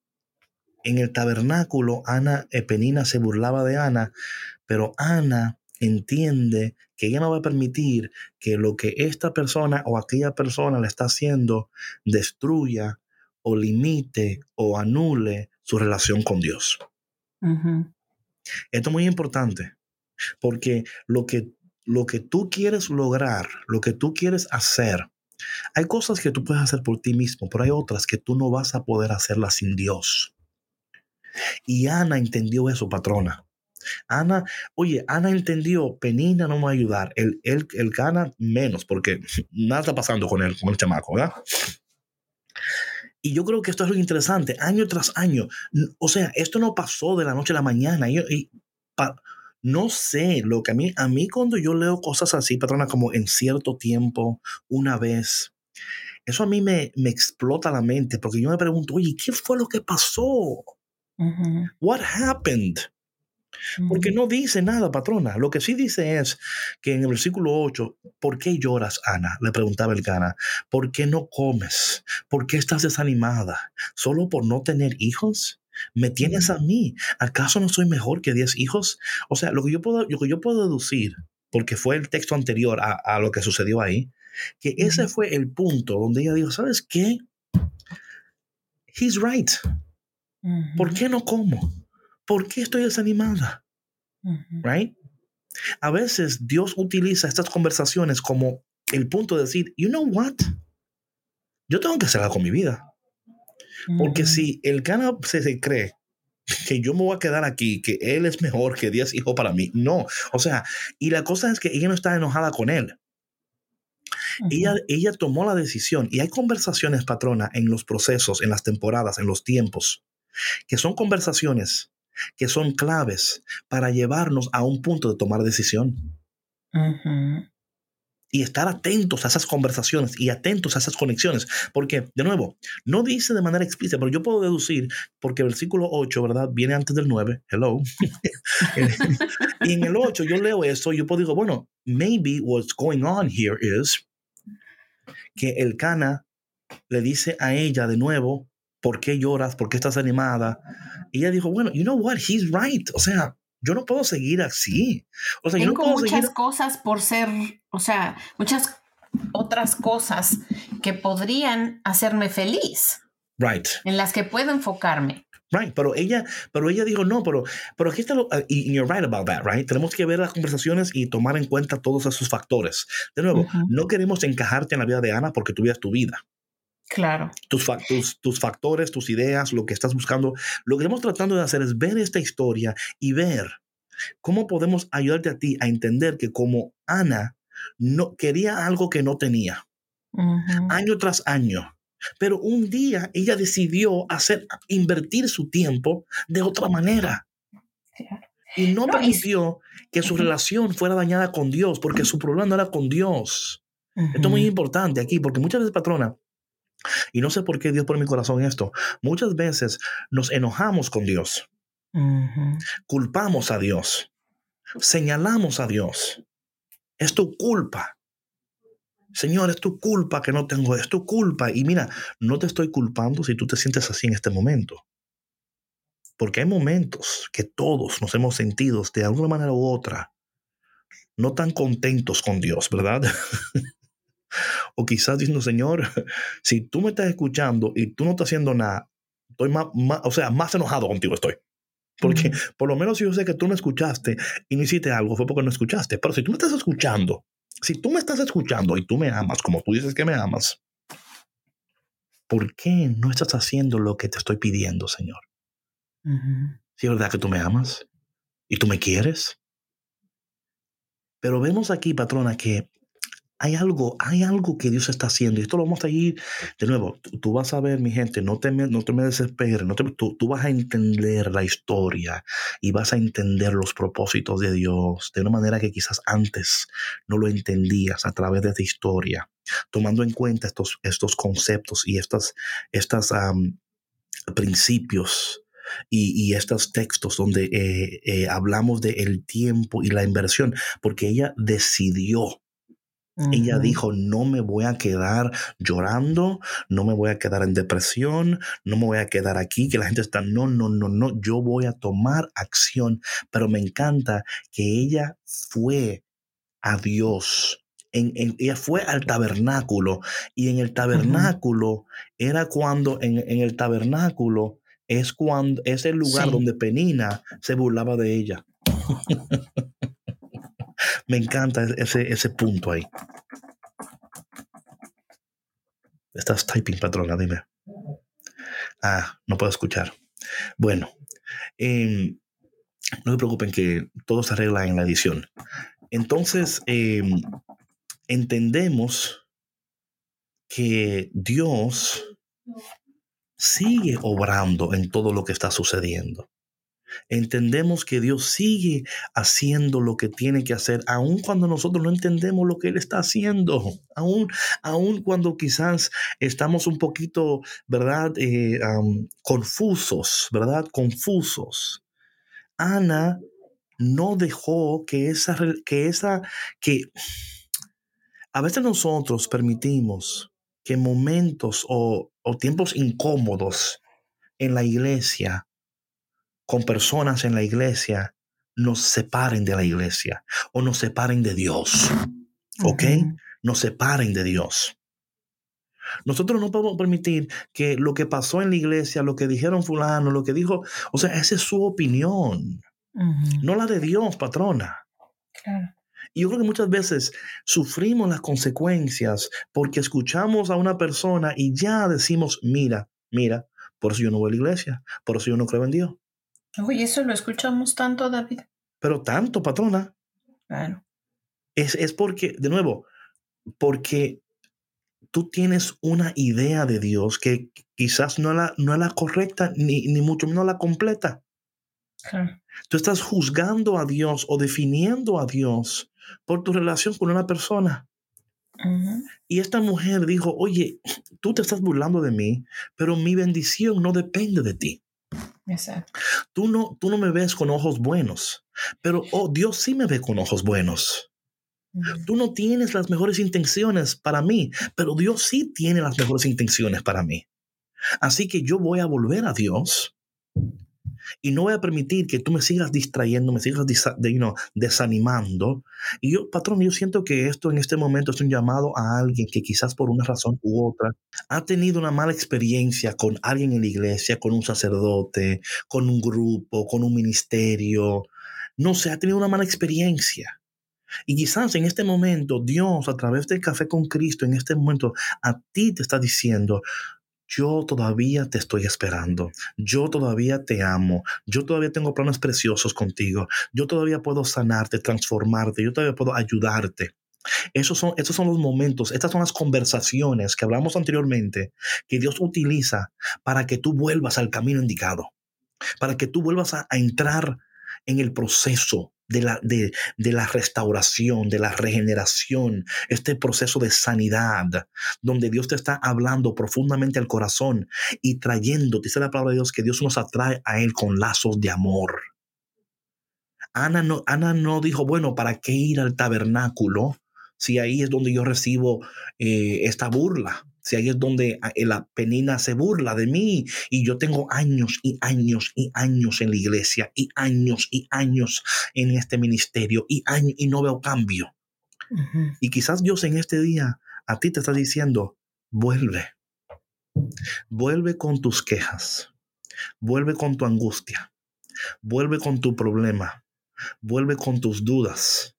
en el tabernáculo Ana, eh, Penina se burlaba de Ana, pero Ana entiende que ella no va a permitir que lo que esta persona o aquella persona le está haciendo destruya o limite o anule su relación con Dios. Esto es muy importante porque lo que, lo que tú quieres lograr, lo que tú quieres hacer, hay cosas que tú puedes hacer por ti mismo, pero hay otras que tú no vas a poder hacerlas sin Dios. Y Ana entendió eso, patrona. Ana, oye, Ana entendió, Penina no me va a ayudar, él, él, gana menos porque nada está pasando con él, con el chamaco, ¿verdad? Y yo creo que esto es lo interesante, año tras año. O sea, esto no pasó de la noche a la mañana. Y, no sé, lo que a mí, a mí cuando yo leo cosas así, patrona, como en cierto tiempo, una vez, eso a mí me, me explota la mente porque yo me pregunto, oye, ¿qué fue lo que pasó? What happened? Porque no dice nada, patrona. Lo que sí dice es que en el versículo 8, ¿por qué lloras, Ana? Le preguntaba el Cana. ¿Por qué no comes? ¿Por qué estás desanimada? ¿Solo por no tener hijos? ¿Me tienes a mí? ¿Acaso no soy mejor que 10 hijos? O sea, lo que yo puedo, lo que yo puedo deducir, porque fue el texto anterior a, lo que sucedió ahí, que ese fue el punto donde ella dijo, ¿sabes qué? He's right. ¿Por qué no como? ¿Por qué estoy desanimada? Right? A veces Dios utiliza estas conversaciones como el punto de decir, you know what? Yo tengo que hacer algo con mi vida. Porque si el cana se, cree que yo me voy a quedar aquí, que él es mejor que 10 hijos para mí, no. O sea, y la cosa es que ella no está enojada con él. ella, ella tomó la decisión y hay conversaciones, patrona, en los procesos, en las temporadas, en los tiempos, que son conversaciones que son claves para llevarnos a un punto de tomar decisión. Y estar atentos a esas conversaciones y atentos a esas conexiones. Porque, de nuevo, no dice de manera explícita, pero yo puedo deducir, porque el versículo 8, ¿verdad? Viene antes del 9, hello. y en el 8 yo leo eso yo puedo decir, bueno, maybe what's going on here is que el Cana le dice a ella de nuevo, ¿por qué lloras? ¿Por qué estás animada? Y ella dijo, bueno, you know what, he's right. O sea, yo no puedo seguir así. O sea, Tengo yo no puedo muchas seguir... cosas por ser, o sea, muchas otras cosas que podrían hacerme feliz, Right. en las que puedo enfocarme. Right, pero ella, pero ella dijo no, pero, pero aquí está lo, uh, y you're right about that, right? Tenemos que ver las conversaciones y tomar en cuenta todos esos factores. De nuevo, Ujú. no queremos encajarte en la vida de Ana porque tú vives tu vida. Claro. tus, fa- tus, tus factores, tus ideas, lo que estás buscando. Lo que estamos tratando de hacer es ver esta historia y ver cómo podemos ayudarte a ti a entender que como Ana no quería algo que no tenía, año tras año. Pero un día ella decidió hacer, invertir su tiempo de otra manera. Y no, permitió que su relación fuera dañada con Dios, porque su problema no era con Dios. Esto es muy importante aquí, porque muchas veces, patrona, y no sé por qué Dios pone en mi corazón esto, muchas veces nos enojamos con Dios, culpamos a Dios, señalamos a Dios. Es tu culpa. Señor, es tu culpa que no tengo, es tu culpa. Y mira, no te estoy culpando si tú te sientes así en este momento. Porque hay momentos que todos nos hemos sentido de alguna manera u otra no tan contentos con Dios, ¿verdad? o quizás diciendo, Señor, si tú me estás escuchando y tú no estás haciendo nada, estoy más, más- o sea, más enojado contigo estoy. Porque por lo menos si yo sé que tú me escuchaste y no hiciste algo, fue porque no escuchaste. Pero si tú me estás escuchando, si tú me estás escuchando y tú me amas, como tú dices que me amas, ¿por qué no estás haciendo lo que te estoy pidiendo, Señor? Si es verdad que tú me amas y tú me quieres. Pero vemos aquí, patrona, que hay algo, hay algo que Dios está haciendo. Y esto lo vamos a ir de nuevo. Tú, vas a ver, mi gente, no te no te me desesperes. No te- tú, tú vas a entender la historia y vas a entender los propósitos de Dios de una manera que quizás antes no lo entendías a través de esta historia, tomando en cuenta estos, estos conceptos y estas, estas principios y, y estos textos donde eh, eh, hablamos de el tiempo y la inversión, porque ella decidió, ella dijo, no me voy a quedar llorando, no me voy a quedar en depresión, no me voy a quedar aquí, que la gente está, no, no, no, no, yo voy a tomar acción, pero me encanta que ella fue a Dios. En, en- ella fue al tabernáculo y en el tabernáculo era cuando en, en el tabernáculo es cuando es el lugar Sí. donde Penina se burlaba de ella. Me encanta ese, ese punto ahí. Estás typing, patrona, dime. Ah, no puedo escuchar. Bueno, em, no se preocupen que todo se arregla en la edición. Entonces, em, entendemos que Dios sigue obrando en todo lo que está sucediendo. Entendemos que Dios sigue haciendo lo que tiene que hacer, aun cuando nosotros no entendemos lo que Él está haciendo, aun, cuando quizás estamos un poquito, ¿verdad? Eh, confusos, ¿verdad? Confusos. Ana no dejó que esa, que esa, que a veces nosotros permitimos que momentos o, o tiempos incómodos en la iglesia, con personas en la iglesia, nos separen de la iglesia o nos separen de Dios. ¿Ok? Ujú. Nos separen de Dios. Nosotros no podemos permitir que lo que pasó en la iglesia, lo que dijeron fulano, lo que dijo, o sea, esa es su opinión, no la de Dios, patrona. Claro. Y yo creo que muchas veces sufrimos las consecuencias porque escuchamos a una persona y ya decimos, mira, mira, por eso yo no voy a la iglesia, por eso yo no creo en Dios. Oye, eso lo escuchamos tanto, David. Pero tanto, patrona, Claro. es, es porque, de nuevo, porque tú tienes una idea de Dios que quizás no es la, no la correcta ni, ni mucho menos la completa. Tú estás juzgando a Dios o definiendo a Dios por tu relación con una persona. Y esta mujer dijo, oye, tú te estás burlando de mí, pero mi bendición no depende de ti. Exacto. Tú no, tú no me ves con ojos buenos, pero oh, Dios sí me ve con ojos buenos. Tú no tienes las mejores intenciones para mí, pero Dios sí tiene las mejores intenciones para mí. Así que yo voy a volver a Dios y no voy a permitir que tú me sigas distrayendo, me sigas desanimando. Y yo, patrón, yo siento que esto en este momento es un llamado a alguien que quizás por una razón u otra ha tenido una mala experiencia con alguien en la iglesia, con un sacerdote, con un grupo, con un ministerio. No sé, ha tenido una mala experiencia. Y quizás en este momento Dios, a través del café con Cristo, en este momento a ti te está diciendo, yo todavía te estoy esperando, yo todavía te amo, yo todavía tengo planes preciosos contigo, yo todavía puedo sanarte, transformarte, yo todavía puedo ayudarte. Esos son, esos son los momentos, estas son las conversaciones que hablamos anteriormente que Dios utiliza para que tú vuelvas al camino indicado, para que tú vuelvas a entrar en el proceso de la, de, la restauración, de la regeneración, este proceso de sanidad, donde Dios te está hablando profundamente al corazón y trayendo, dice la palabra de Dios, que Dios nos atrae a Él con lazos de amor. Ana no, Ana no dijo, bueno, ¿para qué ir al tabernáculo si ahí es donde yo recibo eh, esta burla? Si ahí es donde ah, la penina se burla de mí y yo tengo años y años y años en la iglesia y años y años en este ministerio y, y no veo cambio. Y quizás Dios en este día a ti te está diciendo, vuelve, vuelve con tus quejas, vuelve con tu angustia, vuelve con tu problema, vuelve con tus dudas,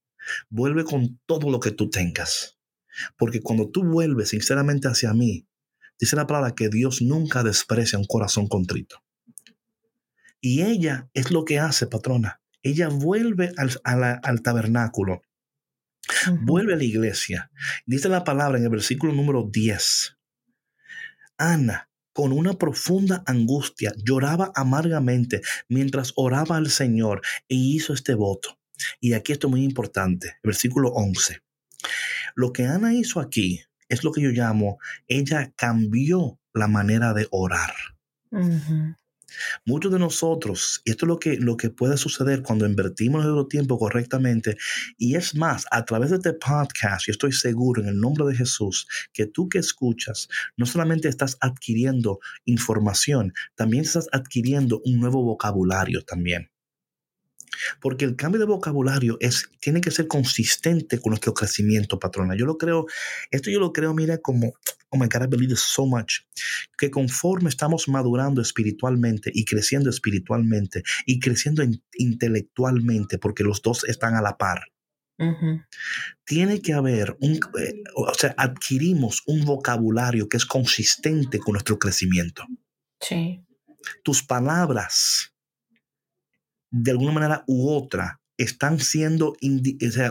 vuelve con todo lo que tú tengas porque cuando tú vuelves sinceramente hacia mí, dice la palabra que Dios nunca desprecia un corazón contrito. Y ella es lo que hace, patrona. Ella vuelve al, tabernáculo, vuelve a la iglesia. Dice la palabra en el versículo número 10. Ana, con una profunda angustia, lloraba amargamente mientras oraba al Señor e hizo este voto. Y aquí esto es muy importante, versículo 11. Lo que Ana hizo aquí es lo que yo llamo, ella cambió la manera de orar. Muchos de nosotros, y esto es lo que, lo que puede suceder cuando invertimos nuestro tiempo correctamente, y es más, a través de este podcast, yo estoy seguro en el nombre de Jesús, que tú que escuchas, no solamente estás adquiriendo información, también estás adquiriendo un nuevo vocabulario también. Porque el cambio de vocabulario es, tiene que ser consistente con nuestro crecimiento, patrona. Yo lo creo, esto yo lo creo, mira, como, oh my God, I believe so much, que conforme estamos madurando espiritualmente y creciendo espiritualmente y creciendo intelectualmente, porque los dos están a la par, tiene que haber un, eh, o sea, adquirimos un vocabulario que es consistente con nuestro crecimiento. Sí. Tus palabras de alguna manera u otra están siendo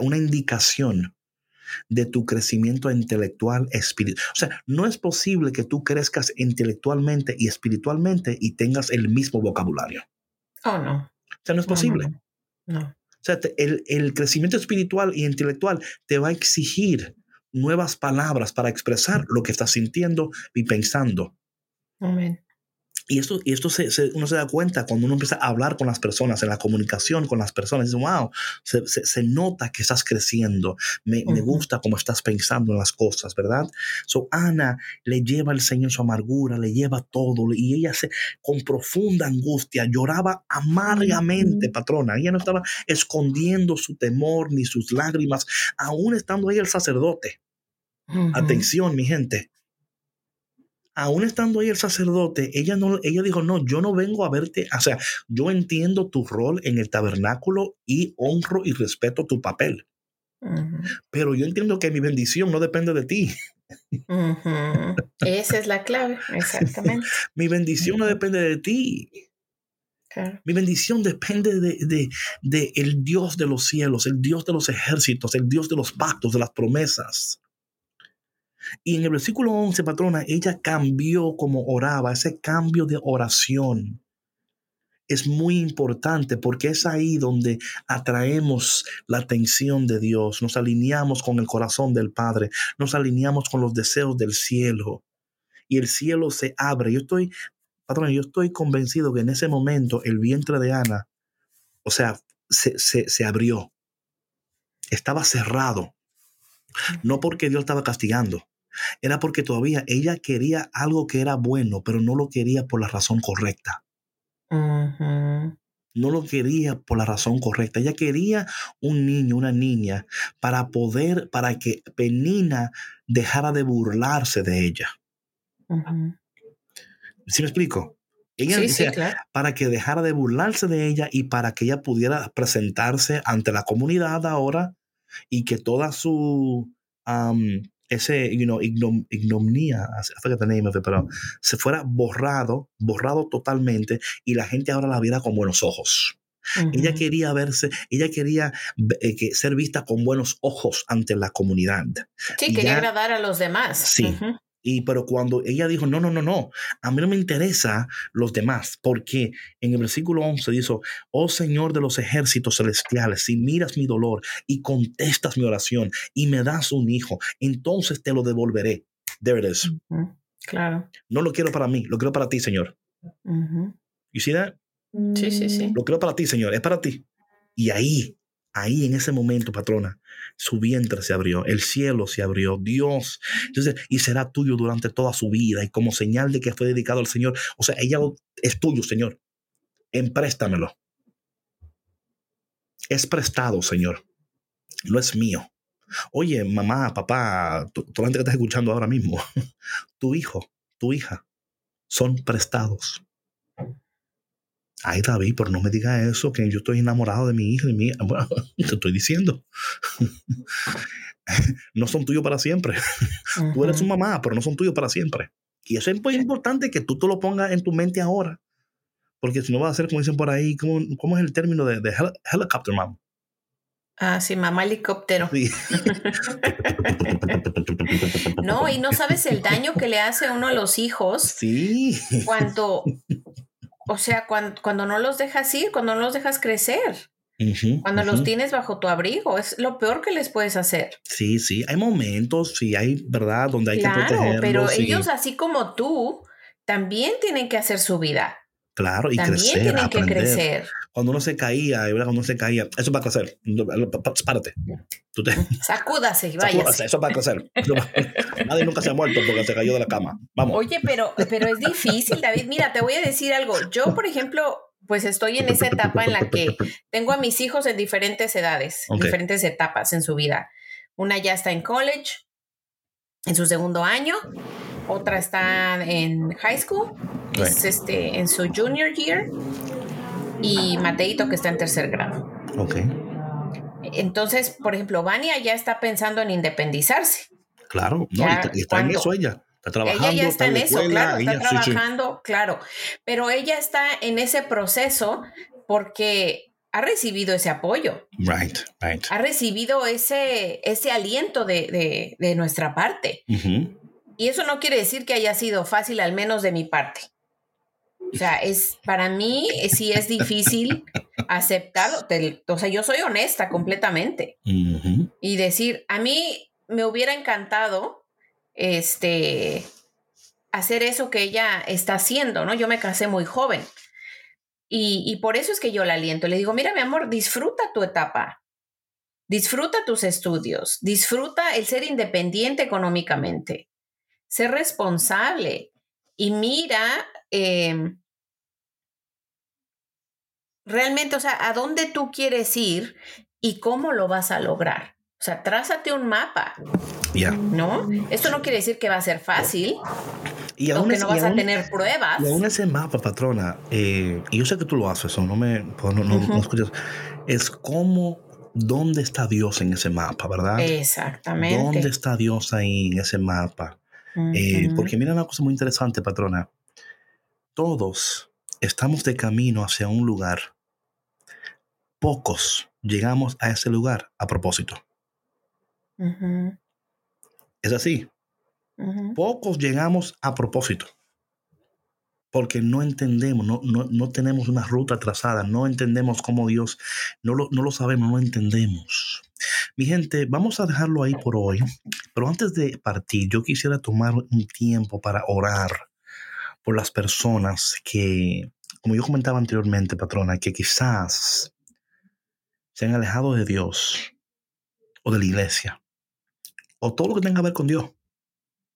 una indicación de tu crecimiento intelectual espiritual. O sea, no es posible que tú crezcas intelectualmente y espiritualmente y tengas el mismo vocabulario. Oh, no. O sea, no es posible. No. O sea, el, el crecimiento espiritual y intelectual te va a exigir nuevas palabras para expresar lo que estás sintiendo y pensando. Amén. Y esto, y esto se, uno se da cuenta cuando uno empieza a hablar con las personas, en la comunicación con las personas. Dice, wow, se, se, nota que estás creciendo. Me, me, gusta cómo estás pensando en las cosas, ¿verdad? So, Ana le lleva al Señor su amargura, le lleva todo. Y ella se, con profunda angustia, lloraba amargamente, patrona. Ella no estaba escondiendo su temor ni sus lágrimas, aún estando ahí el sacerdote. Atención, mi gente aún estando ahí el sacerdote, ella, no, ella dijo, no, yo no vengo a verte, o sea, yo entiendo tu rol en el tabernáculo y honro y respeto tu papel. Pero yo entiendo que mi bendición no depende de ti. Esa es la clave, exactamente. mi bendición no depende de ti. Mi bendición depende de, de, de, el Dios de los cielos, el Dios de los ejércitos, el Dios de los pactos, de las promesas. Y en el versículo 11, patrona, ella cambió como oraba, ese cambio de oración es muy importante porque es ahí donde atraemos la atención de Dios, nos alineamos con el corazón del Padre, nos alineamos con los deseos del cielo y el cielo se abre. Yo estoy, patrona, yo estoy convencido que en ese momento el vientre de Ana, o sea, se, se, se abrió, estaba cerrado, no porque Dios estaba castigando, era porque todavía ella quería algo que era bueno, pero no lo quería por la razón correcta. No lo quería por la razón correcta. Ella quería un niño, una niña, para poder, para que Penina dejara de burlarse de ella. ¿Sí me explico? Ella para que dejara de burlarse de ella y para que ella pudiera presentarse ante la comunidad ahora y que toda su ese you know, ignomnia, pero se fuera borrado, borrado totalmente y la gente ahora la viera con buenos ojos. Ella quería verse, ella quería eh, que, ser vista con buenos ojos ante la comunidad. Sí, quería agradar a los demás. Sí. Y pero cuando ella dijo, no, no, no, no, a mí no me interesa los demás, porque en el versículo 11 dice, oh Señor de los ejércitos celestiales, si miras mi dolor y contestas mi oración y me das un hijo, entonces te lo devolveré. There it is. Claro. No lo quiero para mí, lo quiero para ti, Señor. ¿Y si Sí, sí, sí. Lo quiero para ti, Señor, es para ti. Y ahí Ahí en ese momento, patrona, su vientre se abrió, el cielo se abrió, Dios. Entonces, y será tuyo durante toda su vida y como señal de que fue dedicado al Señor. O sea, ella es tuyo, Señor. Empréstamelo. Es prestado, Señor. No es mío. Oye, mamá, papá, toda la gente que estás escuchando ahora mismo, tu hijo, tu hija, son prestados. Ay, David, pero no me digas eso, que yo estoy enamorado de mi hija y mi Bueno, te estoy diciendo. no son tuyos para siempre. Tú eres su mamá, pero no son tuyos para siempre. Y eso es muy importante que tú te lo pongas en tu mente ahora. Porque si no va a ser como dicen por ahí, ¿cómo, cómo es el término de, de helicopter mom? Ah, sí, mamá helicóptero. no, y no sabes el daño que le hace uno a los hijos. Sí. Cuando o sea, cuando, no los dejas ir, cuando no los dejas crecer. cuando los tienes bajo tu abrigo, es lo peor que les puedes hacer. Sí, sí, hay momentos, sí, hay, ¿verdad?, donde hay que protegerlos. Pero ellos, así como tú, también tienen que hacer su vida. Claro, y También crecer, tienen que crecer. Cuando uno se caía, ¿verdad? cuando uno se caía, eso va a crecer. Párate. Tú te... Sacúdase y vaya. Eso va a crecer. Nadie nunca se ha muerto porque se cayó de la cama. Vamos. Oye, pero, pero es difícil, David. Mira, te voy a decir algo. Yo, por ejemplo, pues estoy en esa etapa en la que tengo a mis hijos en diferentes edades, en diferentes etapas en su vida. Una ya está en college, en su segundo año, otra está en high school, es este, en su junior year, y Mateito que está en tercer grado. Ok. Entonces, por ejemplo, Vania ya está pensando en independizarse. Claro, no, y está, en eso ella. Está trabajando. Ella ya está, en, eso, claro, está trabajando, claro. Pero ella está en ese proceso porque ha recibido ese apoyo. Right, right. Ha recibido ese, ese aliento de, de, nuestra parte. Y eso no quiere decir que haya sido fácil, al menos de mi parte. O sea, es para mí sí es difícil aceptarlo. O sea, yo soy honesta completamente. Y decir, a mí me hubiera encantado este hacer eso que ella está haciendo, ¿no? Yo me casé muy joven. Y, y por eso es que yo la aliento. Le digo, mira, mi amor, disfruta tu etapa. Disfruta tus estudios. Disfruta el ser independiente económicamente ser responsable y mira em, realmente, o sea, a dónde tú quieres ir y cómo lo vas a lograr. O sea, trázate un mapa. Ya. ¿No? Esto no quiere decir que va a ser fácil. Y aún no vas a tener pruebas. Y aún ese mapa, patrona, eh, y yo sé que tú lo haces, no me pues, no, escuchas, es como dónde está Dios en ese mapa, ¿verdad? Exactamente. ¿Dónde está Dios ahí en ese mapa? Eh, porque mira una cosa muy interesante, patrona. Todos estamos de camino hacia un lugar. Pocos llegamos a ese lugar a propósito. Es así. Pocos llegamos a propósito porque no entendemos, no, no, tenemos una ruta trazada, no entendemos cómo Dios, no lo, no lo sabemos, no lo entendemos. Mi gente, vamos a dejarlo ahí por hoy, pero antes de partir, yo quisiera tomar un tiempo para orar por las personas que, como yo comentaba anteriormente, patrona, que quizás se han alejado de Dios o de la iglesia, o todo lo que tenga que ver con Dios.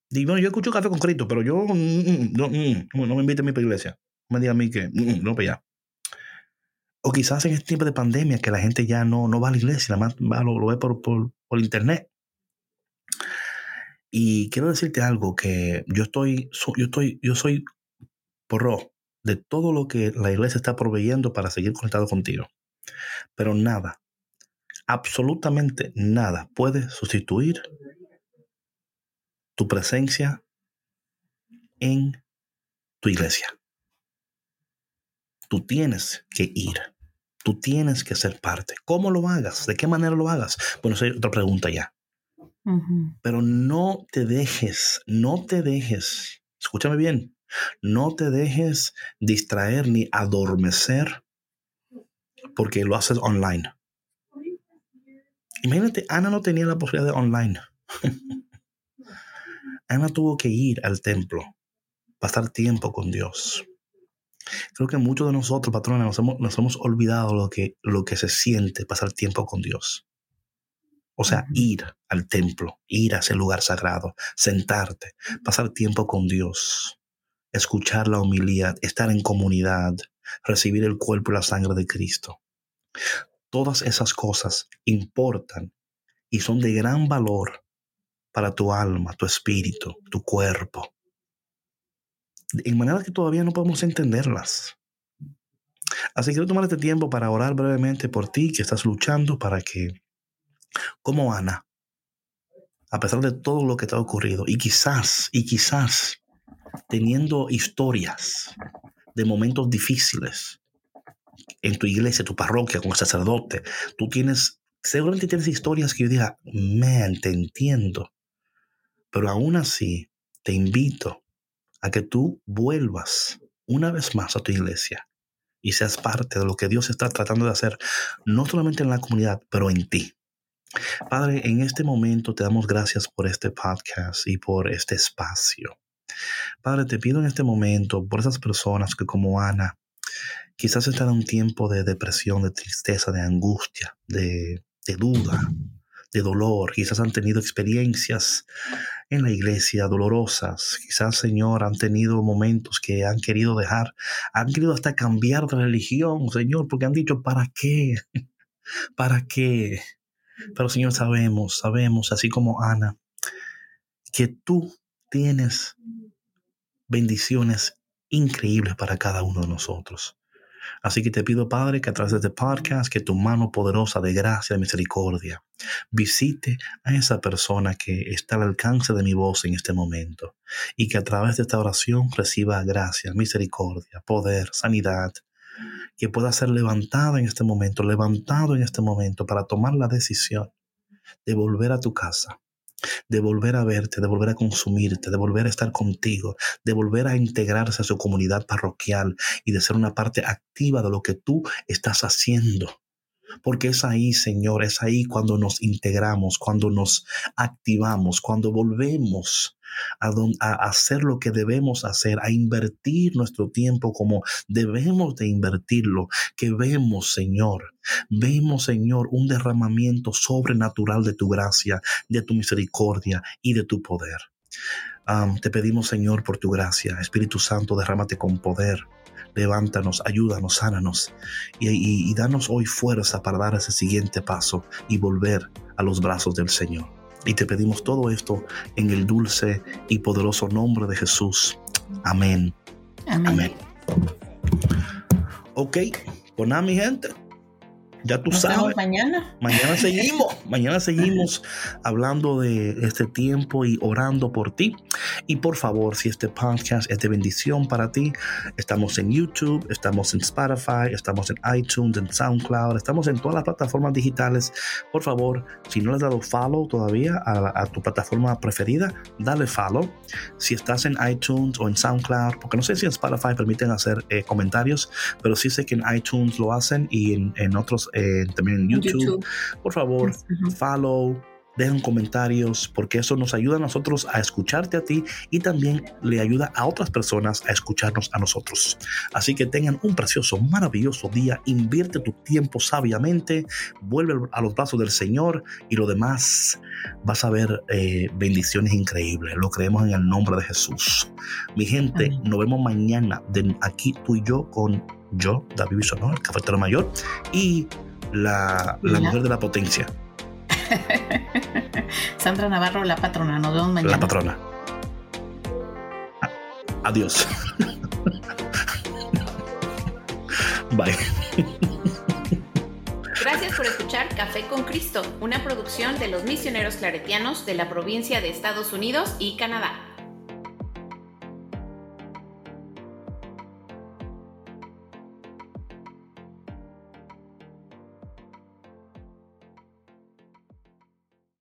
Digo, yo escucho café con Cristo, pero yo mm, mm, mm, no, no, me invite a mi iglesia. No me diga a mí que no para allá. O quizás en este tiempo de pandemia que la gente ya no, no va a la iglesia, nada más va, lo, ve por, por, por, internet. Y quiero decirte algo que yo estoy, yo estoy, yo soy pro de todo lo que la iglesia está proveyendo para seguir conectado contigo. Pero nada, absolutamente nada puede sustituir tu presencia en tu iglesia. Tú tienes que ir. Tú tienes que ser parte. ¿Cómo lo hagas? ¿De qué manera lo hagas? Bueno, esa es otra pregunta ya. Pero no te dejes, no te dejes, escúchame bien, no te dejes distraer ni adormecer porque lo haces online. Imagínate, Ana no tenía la posibilidad de online. Ana tuvo que ir al templo, pasar tiempo con Dios. Creo que muchos de nosotros, patrones, nos hemos, nos hemos olvidado lo que, lo que se siente pasar tiempo con Dios. O sea, ir al templo, ir a ese lugar sagrado, sentarte, pasar tiempo con Dios, escuchar la humildad, estar en comunidad, recibir el cuerpo y la sangre de Cristo. Todas esas cosas importan y son de gran valor para tu alma, tu espíritu, tu cuerpo. En manera que todavía no podemos entenderlas. Así que quiero tomar este tiempo para orar brevemente por ti que estás luchando para que, como Ana, a pesar de todo lo que te ha ocurrido, y quizás, y quizás teniendo historias de momentos difíciles en tu iglesia, tu parroquia, con el sacerdote, tú tienes, seguramente tienes historias que yo diga, man, te entiendo. Pero aún así, te invito a que tú vuelvas una vez más a tu iglesia y seas parte de lo que Dios está tratando de hacer, no solamente en la comunidad, pero en ti. Padre, en este momento te damos gracias por este podcast y por este espacio. Padre, te pido en este momento por esas personas que como Ana, quizás están en un tiempo de depresión, de tristeza, de angustia, de, de duda, de dolor, quizás han tenido experiencias en la iglesia dolorosas. Quizás, Señor, han tenido momentos que han querido dejar, han querido hasta cambiar de religión, Señor, porque han dicho, ¿para qué? ¿Para qué? Pero, Señor, sabemos, sabemos, así como Ana, que tú tienes bendiciones increíbles para cada uno de nosotros. Así que te pido, Padre, que a través de este podcast, que tu mano poderosa de gracia y misericordia visite a esa persona que está al alcance de mi voz en este momento y que a través de esta oración reciba gracia, misericordia, poder, sanidad, que pueda ser levantada en este momento, levantado en este momento para tomar la decisión de volver a tu casa, de volver a verte, de volver a consumirte, de volver a estar contigo, de volver a integrarse a su comunidad parroquial y de ser una parte activa de lo que tú estás haciendo. Porque es ahí, Señor, es ahí cuando nos integramos, cuando nos activamos, cuando volvemos a, a, hacer lo que debemos hacer, a invertir nuestro tiempo como debemos de invertirlo, que vemos, Señor, vemos, Señor, un derramamiento sobrenatural de tu gracia, de tu misericordia y de tu poder. te pedimos, Señor, por tu gracia. Espíritu Santo, derrámate con poder. Levántanos, ayúdanos, sánanos y, y danos hoy fuerza para dar ese siguiente paso y volver a los brazos del Señor. Y te pedimos todo esto en el dulce y poderoso nombre de Jesús. Amén. Amén. Ok, pues nada, mi gente. Ya tú Nos sabes. mañana. Mañana seguimos, mañana seguimos hablando de este tiempo y orando por ti. Y por favor, si este podcast es de bendición para ti, estamos en YouTube, estamos en Spotify, estamos en iTunes, en SoundCloud, estamos en todas las plataformas digitales. Por favor, si no le has dado follow todavía a, a tu plataforma preferida, dale follow. Si estás en iTunes o en SoundCloud, porque no sé si en Spotify permiten hacer eh, comentarios, pero sí sé que en iTunes lo hacen y en, en otros, eh, también en YouTube. YouTube. Por favor, follow, dejen comentarios, porque eso nos ayuda a nosotros a escucharte a ti y también le ayuda a otras personas a escucharnos a nosotros. Así que tengan un precioso, maravilloso día, invierte tu tiempo sabiamente, vuelve a los brazos del Señor y lo demás vas a ver eh, bendiciones increíbles. Lo creemos en el nombre de Jesús. Mi gente, Amén. nos vemos mañana de aquí tú y yo con yo, David Bisonó, el cafetero mayor, y la, la mujer de la potencia. Sandra Navarro, la patrona. Nos vemos mañana. La patrona. Adiós. Bye. Gracias por escuchar Café con Cristo, una producción de los misioneros claretianos de la provincia de Estados Unidos y Canadá.